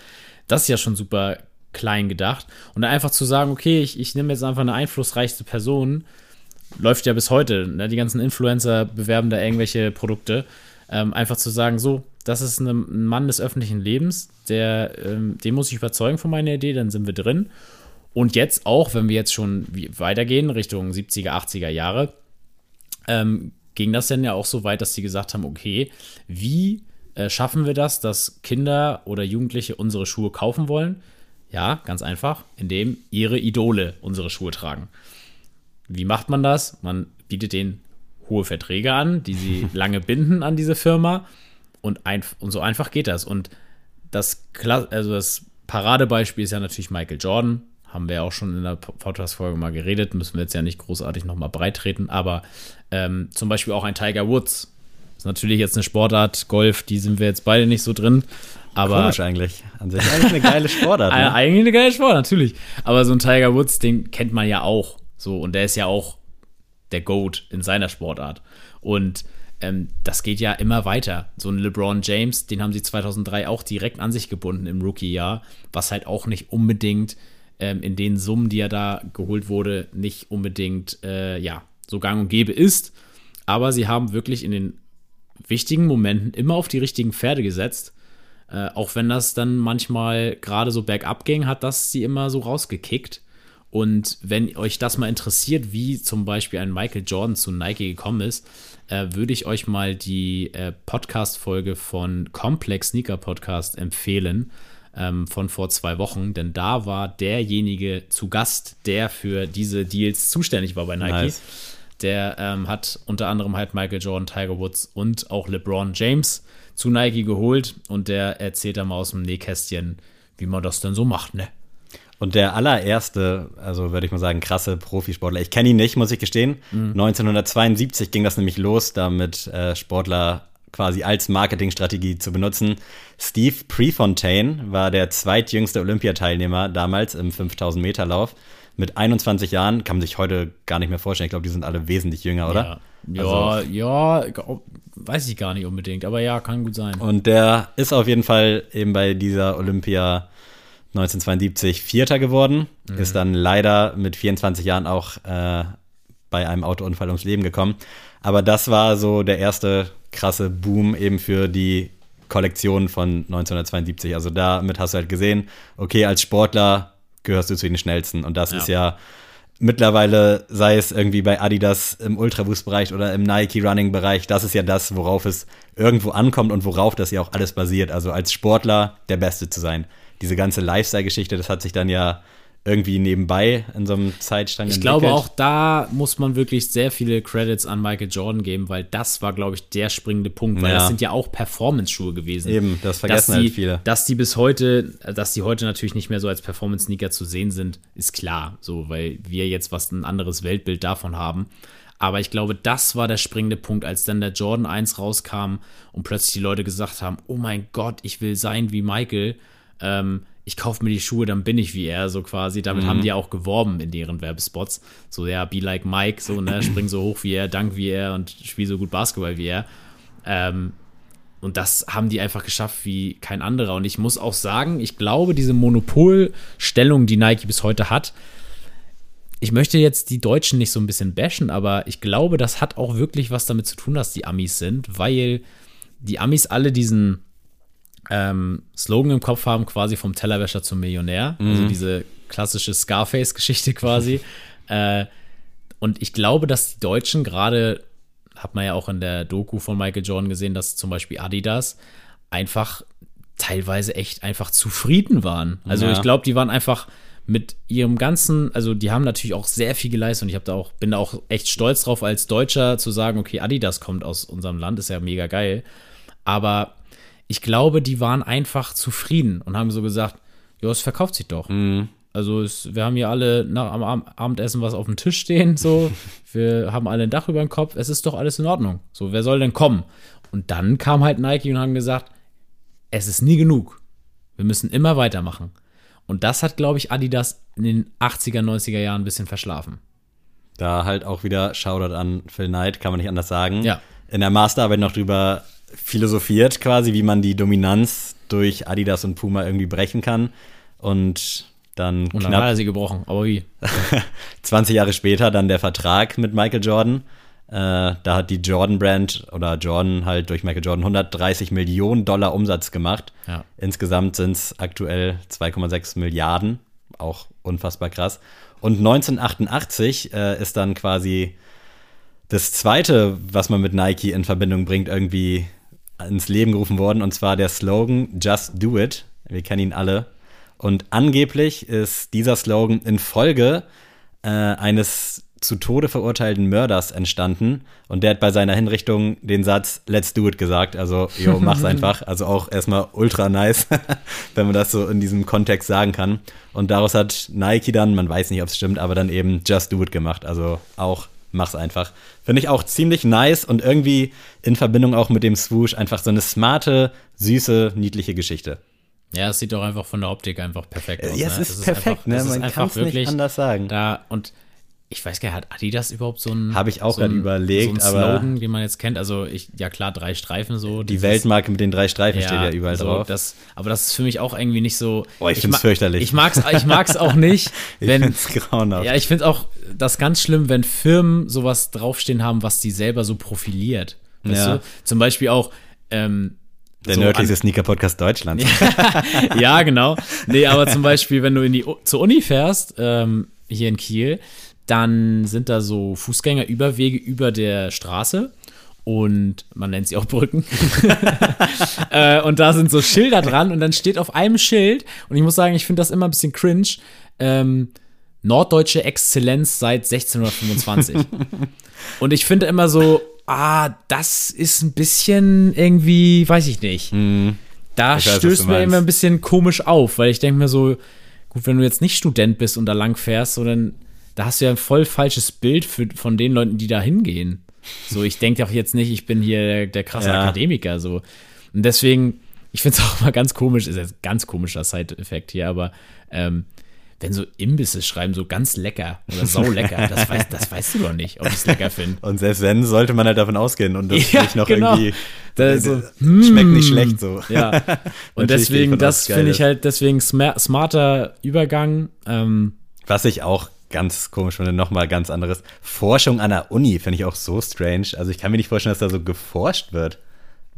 Das ist ja schon super klein gedacht. Und dann einfach zu sagen, okay, ich, ich nehme jetzt einfach eine einflussreichste Person, läuft ja bis heute. Ne? Die ganzen Influencer bewerben da irgendwelche Produkte. Ähm, einfach zu sagen, so, das ist eine, ein Mann des öffentlichen Lebens, der, ähm, den muss ich überzeugen von meiner Idee, dann sind wir drin. Und jetzt auch, wenn wir jetzt schon weitergehen, Richtung 70er, 80er Jahre, ähm, ging das dann ja auch so weit, dass sie gesagt haben, okay, wie äh, schaffen wir das, dass Kinder oder Jugendliche unsere Schuhe kaufen wollen? Ja, ganz einfach, indem ihre Idole unsere Schuhe tragen. Wie macht man das? Man bietet denen hohe Verträge an, die sie lange binden an diese Firma und, ein, und so einfach geht das. Und das, also das Paradebeispiel ist ja natürlich Michael Jordan. Haben wir ja auch schon in der Podcast-Folge mal geredet, müssen wir jetzt ja nicht großartig nochmal breit treten, aber ähm, zum Beispiel auch ein Tiger Woods. Ist natürlich jetzt eine Sportart, Golf, die sind wir jetzt beide nicht so drin. Aber komisch eigentlich. An sich eigentlich eine geile Sportart. Ne? eigentlich eine geile Sport, natürlich. Aber so ein Tiger Woods, den kennt man ja auch. So, und der ist ja auch der GOAT in seiner Sportart. Und ähm, das geht ja immer weiter. So ein LeBron James, den haben sie 2003 auch direkt an sich gebunden im Rookie-Jahr, was halt auch nicht unbedingt ähm, in den Summen, die er da geholt wurde, nicht unbedingt, äh, ja, so gang und gäbe ist. Aber sie haben wirklich in den wichtigen Momenten immer auf die richtigen Pferde gesetzt. Äh, auch wenn das dann manchmal gerade so bergab ging, hat das sie immer so rausgekickt. Und wenn euch das mal interessiert, wie zum Beispiel ein Michael Jordan zu Nike gekommen ist, äh, würde ich euch mal die äh, Podcast-Folge von Complex Sneaker Podcast empfehlen, ähm, von vor zwei Wochen. Denn da war derjenige zu Gast, der für diese Deals zuständig war bei Nike. Nice. Der ähm, hat unter anderem halt Michael Jordan, Tiger Woods und auch LeBron James zu Nike geholt und der erzählt da mal aus dem Nähkästchen, wie man das denn so macht, ne? Und der allererste, also würde ich mal sagen, krasse Profisportler, ich kenne ihn nicht, muss ich gestehen. 1972 ging das nämlich los, damit äh, Sportler quasi als Marketingstrategie zu benutzen. Steve Prefontaine war der zweitjüngste Olympiateilnehmer damals im 5000 Meter Lauf. Mit 21 Jahren kann man sich heute gar nicht mehr vorstellen. Ich glaube, die sind alle wesentlich jünger, oder? Ja, Also- ja, ja, weiß ich gar nicht unbedingt, aber ja, kann gut sein. Und der ist auf jeden Fall eben bei dieser Olympia 1972 Vierter geworden, ist dann leider mit 24 Jahren auch äh, bei einem Autounfall ums Leben gekommen. Aber das war so der erste krasse Boom eben für die Kollektion von 1972. Also damit hast du halt gesehen, okay, als Sportler gehörst du zu den Schnellsten. Und das Ja. ist ja mittlerweile, sei es irgendwie bei Adidas im Ultraboost-Bereich oder im Nike-Running-Bereich, das ist ja das, worauf es irgendwo ankommt und worauf das ja auch alles basiert. Also als Sportler der Beste zu sein. Diese ganze Lifestyle-Geschichte, das hat sich dann ja irgendwie nebenbei in so einem Zeitstrang Ich glaube auch da muss man wirklich sehr viele Credits an Michael Jordan geben, weil das war, glaube ich, der springende Punkt, weil Ja. das sind ja auch Performance-Schuhe gewesen. Eben, das vergessen die, halt viele. Dass die bis heute, dass die heute natürlich nicht mehr so als Performance-Sneaker zu sehen sind, ist klar, so, weil wir jetzt was ein anderes Weltbild davon haben. Aber ich glaube, das war der springende Punkt, als dann der Jordan 1 rauskam und plötzlich die Leute gesagt haben, oh mein Gott, ich will sein wie Michael. Ähm, ich kaufe mir die Schuhe, dann bin ich wie er, so quasi. Damit haben die auch geworben in deren Werbespots. So, ja, be like Mike, so, ne, spring so hoch wie er, dank wie er und spiel so gut Basketball wie er. Ähm, und das haben die einfach geschafft wie kein anderer. Und ich muss auch sagen, ich glaube, diese Monopolstellung, die Nike bis heute hat, ich möchte jetzt die Deutschen nicht so ein bisschen bashen, aber ich glaube, das hat auch wirklich was damit zu tun, dass die Amis sind, weil die Amis alle diesen ähm, Slogan im Kopf haben, quasi vom Tellerwäscher zum Millionär. Also diese klassische Scarface-Geschichte quasi. äh, und ich glaube, dass die Deutschen gerade, hat man ja auch in der Doku von Michael Jordan gesehen, dass zum Beispiel Adidas einfach teilweise echt einfach zufrieden waren. Also Ja. ich glaube, die waren einfach mit ihrem ganzen, also die haben natürlich auch sehr viel geleistet und ich habe da auch, bin da auch echt stolz drauf, als Deutscher zu sagen, okay, Adidas kommt aus unserem Land, ist ja mega geil. Aber ich glaube, die waren einfach zufrieden und haben so gesagt, ja, es verkauft sich doch. Also es, wir haben hier alle nach, am Ab- Abendessen was auf dem Tisch stehen, so. wir haben alle ein Dach über dem Kopf, es ist doch alles in Ordnung. So, wer soll denn kommen? Und dann kam halt Nike und haben gesagt, es ist nie genug. Wir müssen immer weitermachen. Und das hat, glaube ich, Adidas in den 80er, 90er Jahren ein bisschen verschlafen. Da halt auch wieder Shoutout an Phil Knight, kann man nicht anders sagen. Ja. In der Masterarbeit noch drüber philosophiert, quasi, wie man die Dominanz durch Adidas und Puma irgendwie brechen kann. Und dann Und dann knapp hat er sie gebrochen. Aber wie? 20 Jahre später dann der Vertrag mit Michael Jordan. Äh, da hat die Jordan Brand oder Jordan halt durch Michael Jordan 130 Millionen Dollar Umsatz gemacht. Ja. Insgesamt sind es aktuell 2,6 Milliarden. Auch unfassbar krass. Und 1988 äh, ist dann quasi das zweite, was man mit Nike in Verbindung bringt, irgendwie ins Leben gerufen worden. Und zwar der Slogan Just Do It. Wir kennen ihn alle. Und angeblich ist dieser Slogan in Folge äh, eines zu Tode verurteilten Mörders entstanden. Und der hat bei seiner Hinrichtung den Satz Let's do it gesagt. Also, jo, mach's einfach. Also auch erstmal ultra nice, wenn man das so in diesem Kontext sagen kann. Und daraus hat Nike dann, man weiß nicht, ob es stimmt, aber dann eben Just do it gemacht. Also auch mach's einfach. Finde ich auch ziemlich nice und irgendwie in Verbindung auch mit dem Swoosh einfach so eine smarte, süße, niedliche Geschichte. Ja, es sieht doch einfach von der Optik einfach perfekt aus. Ja, es ne? ist perfekt, ne? es ist Man einfach kann's nicht wirklich anders sagen. Da und ich weiß gar nicht, hat Adidas überhaupt so ein Hab ich auch so grad ein- überlegt, so aber- Slogan, den man jetzt kennt? Also ich ja klar drei Streifen so. Die Weltmarke mit den drei Streifen steht ja überall so, drauf. Das, aber das ist für mich auch irgendwie nicht so. Oh, ich find's ma- fürchterlich. Ich mag's, ich mag's auch nicht, ich wenn. find's grauenhaft. Ja, ich finde auch das ganz schlimm, wenn Firmen sowas draufstehen haben, was die selber so profiliert. Weißt Ja. du? Zum Beispiel auch. Ähm, Der so nördlichste Sneaker-Podcast Deutschlands. ja, genau. Nee, aber zum Beispiel, wenn du in die, zur Uni fährst, ähm, hier in Kiel, dann sind da so Fußgängerüberwege über der Straße und man nennt sie auch Brücken. äh, und da sind so Schilder dran und dann steht auf einem Schild, und ich muss sagen, ich finde das immer ein bisschen cringe, ähm, Norddeutsche Exzellenz seit 1625. und ich finde immer so, ah, das ist ein bisschen irgendwie, weiß ich nicht. Da Ich weiß, stößt mir immer ein bisschen komisch auf, weil ich denke mir so, gut, wenn du jetzt nicht Student bist und da lang fährst, so dann, da hast du ja ein voll falsches Bild für, von den Leuten, die da hingehen. So, ich denke auch jetzt nicht, ich bin hier der, der krasse Ja. Akademiker, so. Und deswegen, ich finde es auch mal ganz komisch, ist jetzt ein ganz komischer Side-Effekt hier, aber ähm, wenn so Imbisse schreiben, so ganz lecker oder saulecker, das, weiß, das weißt du doch nicht, ob ich es lecker finde. Und selbst wenn, sollte man halt davon ausgehen und das Ja, nicht noch genau. irgendwie. Da ist so, äh, schmeckt nicht schlecht so. Ja. Und deswegen, das finde ich halt, deswegen sma smarter Übergang. Ähm, Was ich auch ganz komisch finde, nochmal ganz anderes. Forschung an der Uni finde ich auch so strange. Also ich kann mir nicht vorstellen, dass da so geforscht wird.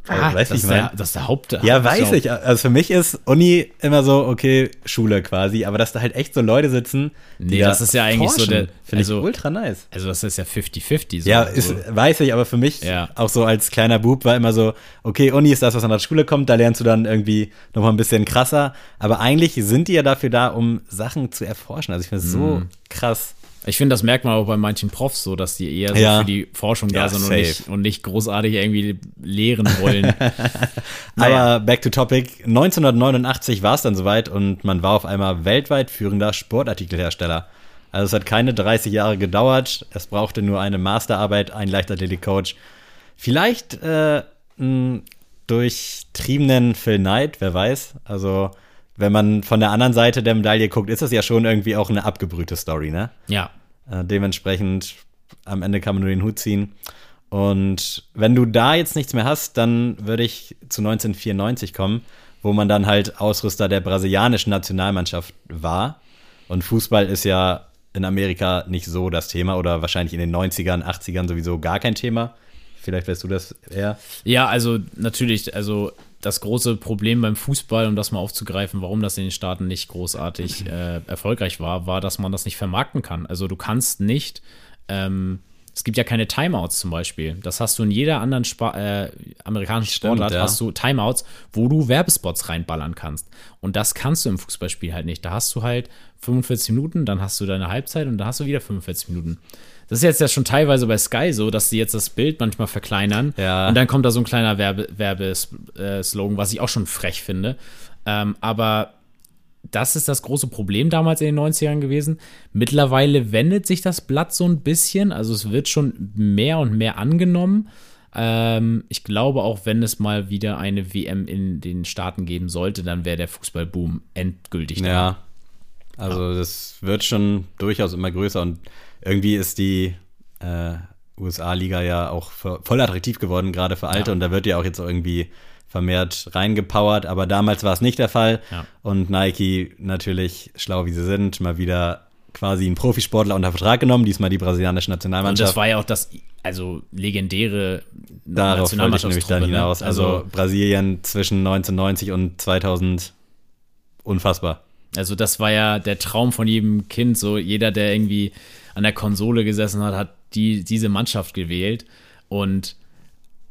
Ah, weiß das, ich ist der, das ist der Haupt. Ja, weiß ich. Also für mich ist Uni immer so, okay, Schule quasi, aber dass da halt echt so Leute sitzen. Nee, da das ist ja eigentlich so der- Finde also- ich ultra nice. Also, das ist ja 50-50. So. Ja, ist, weiß ich, aber für mich, Ja. auch so als kleiner Bub, war immer so, okay, Uni ist das, was an der Schule kommt, da lernst du dann irgendwie nochmal ein bisschen krasser. Aber eigentlich sind die ja dafür da, um Sachen zu erforschen. Also ich finde es so Mhm. krass. Ich finde, das merkt man auch bei manchen Profs so, dass die eher so Ja. für die Forschung da Ja, sind und nicht, und nicht großartig irgendwie lehren wollen. Aber back to topic. 1989 war es dann soweit und man war auf einmal weltweit führender Sportartikelhersteller. Also es hat keine 30 Jahre gedauert. Es brauchte nur eine Masterarbeit, ein Leichtathletik-Coach. Vielleicht äh, einen durchtriebenen Phil Knight, wer weiß. Also wenn man von der anderen Seite der Medaille guckt, ist das ja schon irgendwie auch eine abgebrühte Story, ne? ja. Äh, dementsprechend, am Ende kann man nur den Hut ziehen. Und wenn du da jetzt nichts mehr hast, dann würde ich zu 1994 kommen, wo man dann halt Ausrüster der brasilianischen Nationalmannschaft war. Und Fußball ist ja in Amerika nicht so das Thema oder wahrscheinlich in den 90ern, 80ern sowieso gar kein Thema. Vielleicht weißt du das eher. Ja, also natürlich, also das große Problem beim Fußball, um das mal aufzugreifen, warum das in den Staaten nicht großartig äh, erfolgreich war, war, dass man das nicht vermarkten kann. Also du kannst nicht, ähm, es gibt ja keine Timeouts zum Beispiel. Das hast du in jeder anderen Spa äh, amerikanischen Stimmt, Sportart, ja. hast du Timeouts, wo du Werbespots reinballern kannst. Und das kannst du im Fußballspiel halt nicht. Da hast du halt 45 Minuten, dann hast du deine Halbzeit und dann hast du wieder 45 Minuten. Das ist jetzt ja schon teilweise bei Sky so, dass sie jetzt das Bild manchmal verkleinern Ja. und dann kommt da so ein kleiner Werbe- Werbeslogan, was ich auch schon frech finde. Ähm, aber das ist das große Problem damals in den 90ern gewesen. Mittlerweile wendet sich das Blatt so ein bisschen, also es wird schon mehr und mehr angenommen. Ähm, ich glaube auch, wenn es mal wieder eine WM in den Staaten geben sollte, dann wäre der Fußballboom endgültig da. Ja. Also das wird schon durchaus immer größer und irgendwie ist die äh, USA-Liga ja auch voll attraktiv geworden, gerade für Alte. Ja. Und da wird ja auch jetzt irgendwie vermehrt reingepowert. Aber damals war es nicht der Fall. Ja. Und Nike natürlich, schlau wie sie sind, mal wieder quasi einen Profisportler unter Vertrag genommen, diesmal die brasilianische Und Nationalmannschaft. das war ja auch das, also legendäre Darauf ich nämlich dann ne? hinaus. Also, Brasilien zwischen 1990 und 2000 unfassbar. Also das war ja der Traum von jedem Kind. So jeder, der irgendwie an der Konsole gesessen hat, hat die, diese Mannschaft gewählt. Und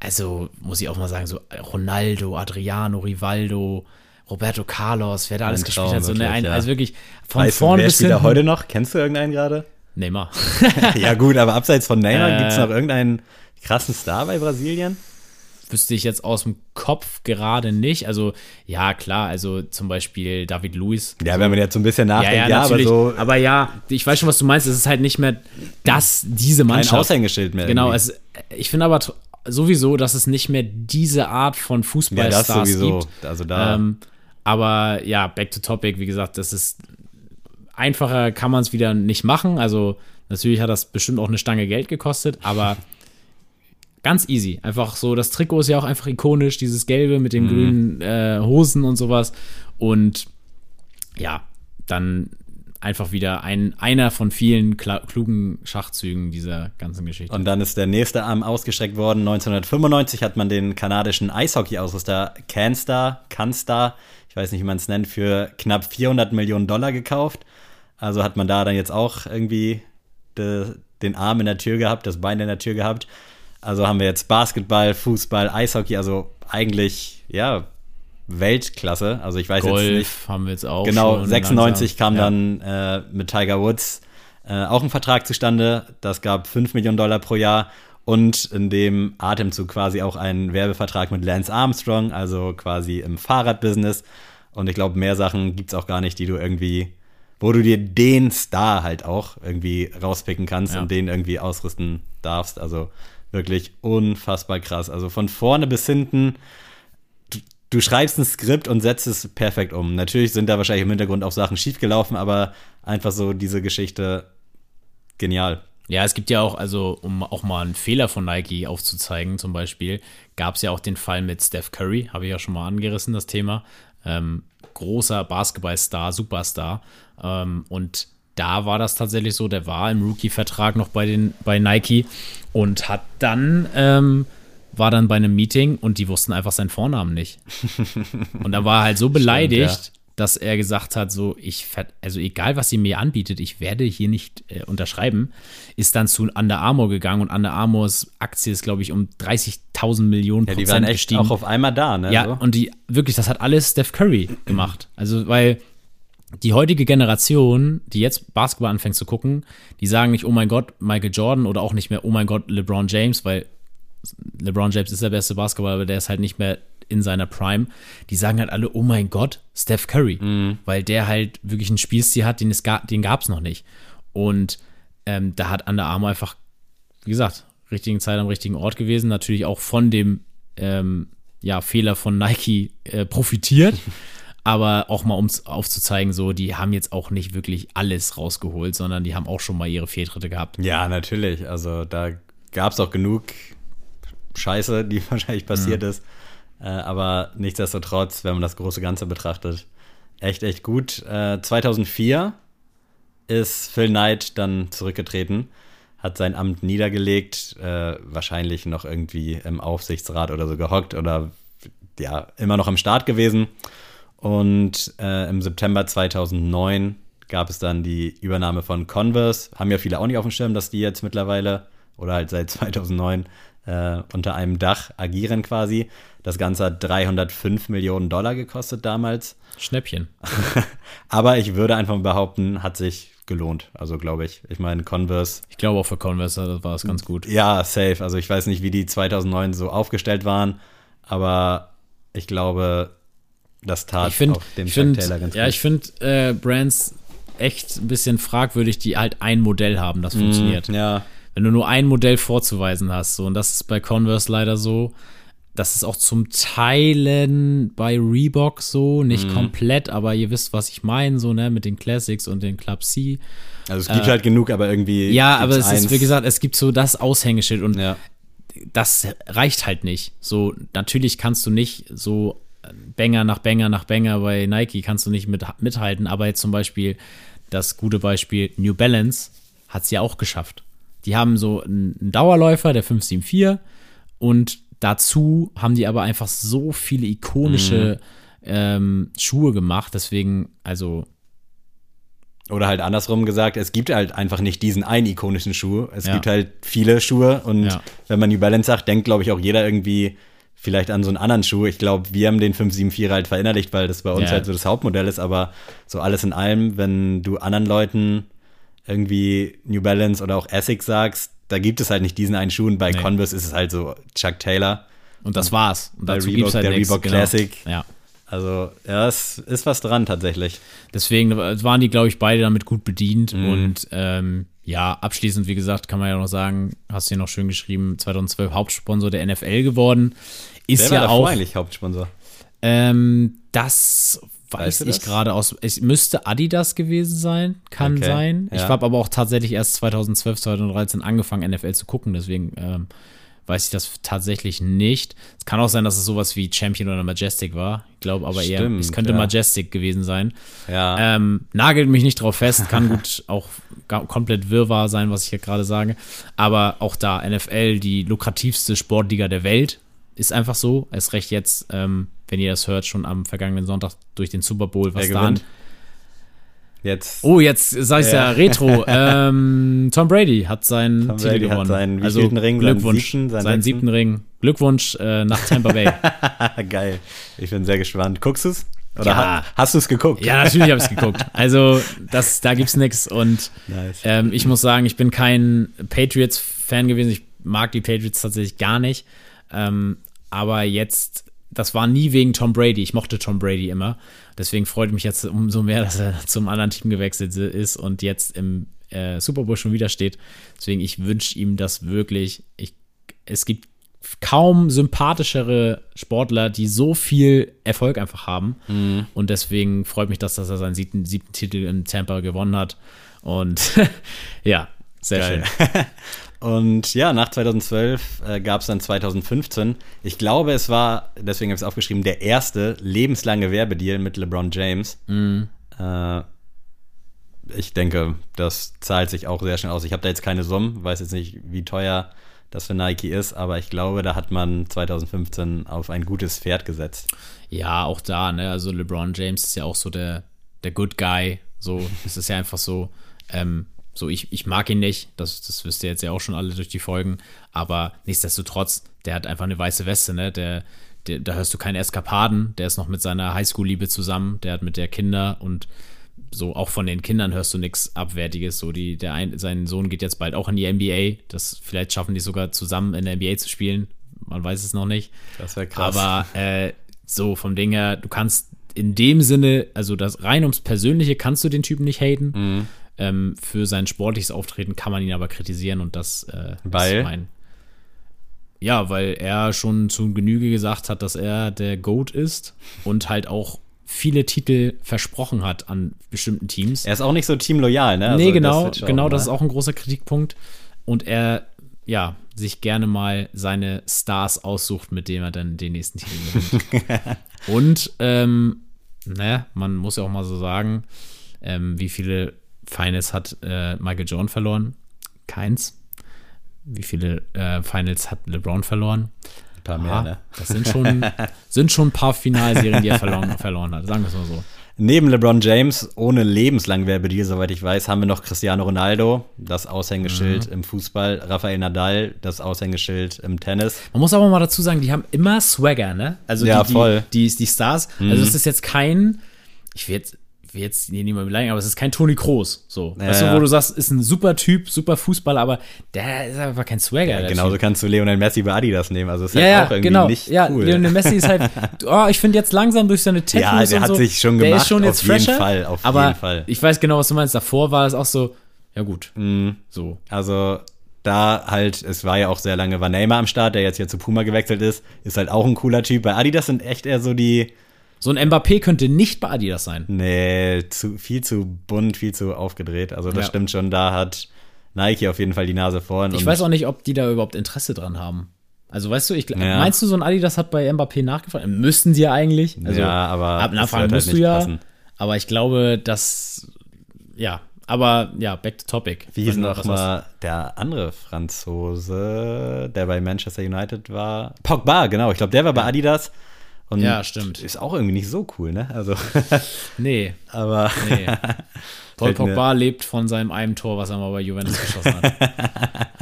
also muss ich auch mal sagen, so Ronaldo, Adriano, Rivaldo, Roberto Carlos, wer da alles Ein gespielt Traum, hat. So eine, wirklich, ein, ja. also wirklich von Weißt du, vorn bis hinten. heute noch? Kennst du irgendeinen gerade? Neymar. ja gut, aber abseits von Neymar Äh, gibt es noch irgendeinen krassen Star bei Brasilien? Wüsste ich jetzt aus dem Kopf gerade nicht. Also ja, klar, also zum Beispiel David Luiz. Ja, wenn man jetzt so ein bisschen Ja, nachdenkt, ja, ja, aber natürlich. so aber ja, ich weiß schon, was du meinst. Es ist halt nicht mehr das, diese kein Mannschaft. Aushängeschild mehr. Genau, es, ich finde aber sowieso, dass es nicht mehr diese Art von ja, das Fußballstars sowieso. gibt. Also da, Ähm, aber ja, back to topic, wie gesagt, das ist einfacher kann man es wieder nicht machen. Also natürlich hat das bestimmt auch eine Stange Geld gekostet, aber ganz easy. Einfach so, das Trikot ist ja auch einfach ikonisch, dieses Gelbe mit den Mhm. grünen äh, Hosen und sowas. Und ja, dann einfach wieder ein, einer von vielen klugen Schachzügen dieser ganzen Geschichte. und dann ist der nächste Arm ausgestreckt worden. 1995 hat man den kanadischen Eishockey-Ausrüster Canstar, Canstar, ich weiß nicht, wie man es nennt, für knapp 400 Millionen Dollar gekauft. Also hat man da dann jetzt auch irgendwie de, den Arm in der Tür gehabt, das Bein in der Tür gehabt. Also haben wir jetzt Basketball, Fußball, Eishockey, also eigentlich, ja, Weltklasse. Also ich weiß jetzt nicht. Golf haben wir jetzt auch. Genau, schon 96 langsam. kam Ja. dann äh, mit Tiger Woods äh, auch ein Vertrag zustande. Das gab 5 Millionen Dollar pro Jahr und in dem Atemzug quasi auch ein Werbevertrag mit Lance Armstrong, also quasi im Fahrradbusiness. Und ich glaube, mehr Sachen gibt es auch gar nicht, die du irgendwie, wo du dir den Star halt auch irgendwie rauspicken kannst Ja. und den irgendwie ausrüsten darfst. Also wirklich unfassbar krass. Also von vorne bis hinten du schreibst ein Skript und setzt es perfekt um. Natürlich sind da wahrscheinlich im Hintergrund auch Sachen schiefgelaufen, aber einfach so diese Geschichte genial. Ja, es gibt ja auch, also um auch mal einen Fehler von Nike aufzuzeigen, zum Beispiel, gab es ja auch den Fall mit Steph Curry, habe ich ja schon mal angerissen, das Thema. Ähm, großer Basketballstar, Superstar. Ähm, und da war das tatsächlich so, der war im Rookie-Vertrag noch bei, den, bei Nike und hat dann, ähm, war dann bei einem Meeting und die wussten einfach seinen Vornamen nicht. und da war er halt so beleidigt, Stimmt, dass er gesagt hat, so, ich, also egal, was sie mir anbietet, ich werde hier nicht äh, unterschreiben, ist dann zu Under Armour gegangen und Under Armours Aktie ist, glaube ich, um 30.000 Millionen Ja, die Prozent waren echt gestiegen. auch auf einmal da, ne? Ja, so. und die, wirklich, das hat alles Steph Curry gemacht. Also, weil die heutige Generation, die jetzt Basketball anfängt zu gucken, die sagen nicht, oh mein Gott, Michael Jordan oder auch nicht mehr, oh mein Gott, LeBron James, weil LeBron James ist der beste Basketballer, aber der ist halt nicht mehr in seiner Prime. Die sagen halt alle, oh mein Gott, Steph Curry, weil der halt wirklich einen Spielstil hat, den es ga, den gab es noch nicht. Und ähm, da hat Under Armour einfach, wie gesagt, richtigen Zeit am richtigen Ort gewesen, natürlich auch von dem ähm, ja, Fehler von Nike äh, profitiert. Aber auch mal, um es aufzuzeigen, so, die haben jetzt auch nicht wirklich alles rausgeholt, sondern die haben auch schon mal ihre Fehltritte gehabt. Ja, natürlich. Also da gab es auch genug Scheiße, die wahrscheinlich passiert ist. Äh, aber nichtsdestotrotz, wenn man das große Ganze betrachtet, echt, echt gut. Äh, 2004 ist Phil Knight dann zurückgetreten, hat sein Amt niedergelegt, äh, wahrscheinlich noch irgendwie im Aufsichtsrat oder so gehockt oder ja, immer noch am Start gewesen. Und äh, im September 2009 gab es dann die Übernahme von Converse. Haben ja viele auch nicht auf dem Schirm, dass die jetzt mittlerweile oder halt seit 2009 äh, unter einem Dach agieren quasi. Das Ganze hat 305 Millionen Dollar gekostet damals. Schnäppchen. Aber ich würde einfach behaupten, hat sich gelohnt. Also glaube ich. Ich meine, Converse, Ich glaube auch für Converse war es ganz gut. ja, safe. Also ich weiß nicht, wie die 2009 so aufgestellt waren, aber ich glaube, das tat Ich finde, auch dem ich Chuck find, Taylor ganz ja, gut. ich finde äh, Brands echt ein bisschen fragwürdig, die halt ein Modell haben, das funktioniert. Mm, Ja, Wenn du nur ein Modell vorzuweisen hast, so, und das ist bei Converse leider so. Das ist auch zum Teilen bei Reebok so, Mhm. nicht komplett, aber ihr wisst, was ich meine, so, ne, mit den Classics und den Club C. also es gibt halt genug, aber irgendwie. Äh, Ja, aber es ist, eins. wie gesagt, es gibt so das Aushängeschild und Ja. das reicht halt nicht. So, natürlich kannst du nicht so Banger nach Banger nach Banger bei Nike kannst du nicht mit, mithalten, aber jetzt zum Beispiel das gute Beispiel New Balance hat es ja auch geschafft. Die haben so einen Dauerläufer, der 574 und dazu haben die aber einfach so viele ikonische ähm, Schuhe gemacht, deswegen, also Oder halt andersrum gesagt, es gibt halt einfach nicht diesen einen ikonischen Schuh. Es Ja. gibt halt viele Schuhe und Ja. wenn man New Balance sagt, denkt, glaube ich, auch jeder irgendwie vielleicht an so einen anderen Schuh. Ich glaube, wir haben den 574 halt verinnerlicht, weil das bei uns Ja. halt so das Hauptmodell ist, aber so alles in allem, wenn du anderen Leuten irgendwie New Balance oder auch Essex sagst, da gibt es halt nicht diesen einen Schuh und bei Nee. Converse ist es halt so Chuck Taylor. und das war's. Und dazu Reebok, halt der nichts, Reebok Classic. Ja. Also, ja, es ist was dran tatsächlich. Deswegen waren die, glaube ich, beide damit gut bedient. Mhm. Und ähm, ja, abschließend, wie gesagt, kann man ja noch sagen, hast du ja noch schön geschrieben, 2012 Hauptsponsor der NFL geworden. Ist Wer war ja auch, eigentlich Hauptsponsor? ähm, das weiß Weißt du ich gerade aus, es müsste Adidas gewesen sein, kann Okay, sein. Ich ja. habe aber auch tatsächlich erst 2012, 2013 angefangen, NFL zu gucken, deswegen ähm, weiß ich das tatsächlich nicht. Es kann auch sein, dass es sowas wie Champion oder Majestic war. Ich glaube aber eher, Stimmt, es könnte ja. Majestic gewesen sein. Ja. Ähm, nagelt mich nicht drauf fest, kann gut auch komplett Wirrwarr sein, was ich hier gerade sage. Aber auch da, NFL, die lukrativste Sportliga der Welt, ist einfach so. Erst recht jetzt, ähm, wenn ihr das hört, schon am vergangenen Sonntag durch den Super Bowl, was da an. Jetzt. Oh, jetzt sag ich's ja, Ja. Retro. ähm, Tom Brady hat seinen Tom Titel Brady hat gewonnen. seinen also Ring? Seinen Glückwunsch. siebten? Seinen Seinen siebten Ring. Glückwunsch äh, nach Tampa Bay. Geil. Ich bin sehr gespannt. Guckst du's? Oder Ja. ha hast du es geguckt? Ja, natürlich habe ich es geguckt. Also, das, da gibt's nix. Und Nice. ähm, ich muss sagen, ich bin kein Patriots-Fan gewesen. Ich mag die Patriots tatsächlich gar nicht. Ähm, aber jetzt, das war nie wegen Tom Brady. Ich mochte Tom Brady immer. Deswegen freut mich jetzt umso mehr, dass er zum anderen Team gewechselt ist und jetzt im äh, Super Bowl schon wieder steht. Deswegen, ich wünsche ihm das wirklich. Ich, es gibt kaum sympathischere Sportler, die so viel Erfolg einfach haben. Mhm. Und deswegen freut mich, das, dass er seinen siebten, siebten Titel in Tampa gewonnen hat. Und ja, sehr Geil. schön. Und ja, nach 2012 äh, gab es dann 2015, ich glaube, es war, deswegen habe ich es aufgeschrieben, der erste lebenslange Werbedeal mit LeBron James. Äh, ich denke, das zahlt sich auch sehr schnell aus. Ich habe da jetzt keine Summen, weiß jetzt nicht, wie teuer das für Nike ist, aber ich glaube, da hat man 2015 auf ein gutes Pferd gesetzt. Ja, auch da, ne? Also LeBron James ist ja auch so der, der Good Guy. So, es ist ja einfach so, ähm, so, ich, ich mag ihn nicht, das, das wisst ihr jetzt ja auch schon alle durch die Folgen, aber nichtsdestotrotz, der hat einfach eine weiße Weste, ne? Der, der, da hörst du keine Eskapaden, der ist noch mit seiner Highschool-Liebe zusammen, der hat mit der Kinder und so auch von den Kindern hörst du nichts Abwertiges. So, die, der ein, sein Sohn geht jetzt bald auch in die NBA. Das vielleicht schaffen die sogar zusammen in der NBA zu spielen. Man weiß es noch nicht. Das wäre krass. Aber äh, so vom Ding her, du kannst in dem Sinne, also das rein ums Persönliche kannst du den Typen nicht haten. Mhm. Ähm, für sein sportliches Auftreten kann man ihn aber kritisieren und das äh, Weil? ist mein. Ja, weil er schon zu Genüge gesagt hat, dass er der GOAT ist und halt auch viele Titel versprochen hat an bestimmten Teams. er ist auch nicht so teamloyal, ne? Also nee, genau, wird schon, genau, das ist ne? auch ein großer Kritikpunkt. Und er, ja, sich gerne mal seine Stars aussucht, mit denen er dann den nächsten Titel gewinnt. Und, ähm, ne, man muss ja auch mal so sagen, ähm, wie viele Finals hat äh, Michael Jordan verloren? Keins. Wie viele äh, Finals hat LeBron verloren? ein paar mehr, Ah, ne? Das sind schon, sind schon ein paar Finalserien, die er verloren, verloren hat, sagen wir es mal so. Neben LeBron James, ohne lebenslang Werbedeal, soweit ich weiß, haben wir noch Cristiano Ronaldo, das Aushängeschild Mhm. im Fußball, Rafael Nadal, das Aushängeschild im Tennis. Man muss aber mal dazu sagen, die haben immer Swagger, ne? Also Ja, die, die, voll. Mhm. Die, die Stars. Also es ist jetzt kein, ich will jetzt, will jetzt niemand beleidigen, aber es ist kein Toni Kroos. So. Ja, weißt du, ja. wo du sagst, ist ein super Typ, super Fußballer, aber der ist einfach kein Swagger. der Genauso Typ. kannst du Lionel Messi bei Adidas nehmen, also ist Ja, halt ja, auch irgendwie genau. nicht ja, cool. Lionel Messi ist halt, oh, ich finde jetzt langsam durch seine Tattoos Ja, der hat so, sich schon der gemacht, ist schon jetzt auf jeden fresher, Fall, auf aber jeden Fall. ich weiß genau, was du meinst. Davor war es auch so, ja gut, Mhm. so. Also da halt, es war ja auch sehr lange, war Neymar am Start, der jetzt hier zu Puma gewechselt ist, ist halt auch ein cooler Typ. Bei Adidas sind echt eher so die, So ein Mbappé könnte nicht bei Adidas sein. nee, zu, viel zu bunt, viel zu aufgedreht. Also das Ja. stimmt schon, da hat Nike auf jeden Fall die Nase vorn. Ich weiß auch nicht, ob die da überhaupt Interesse dran haben. Also weißt du, ich, Ja. meinst du, so ein Adidas hat bei Mbappé nachgefragt? Müssten sie ja eigentlich. Also, Ja, aber ab wird halt musst du nicht ja. passen. Aber ich glaube, dass ja, aber ja, back to topic. Wie hieß du noch mal der andere Franzose, der bei Manchester United war? Pogba, genau. Ich glaube, der war bei Adidas. Und Ja, stimmt. Ist auch irgendwie nicht so cool, ne? Also. Nee, aber nee. Paul Pogba lebt von seinem einen Tor, was er mal bei Juventus geschossen hat.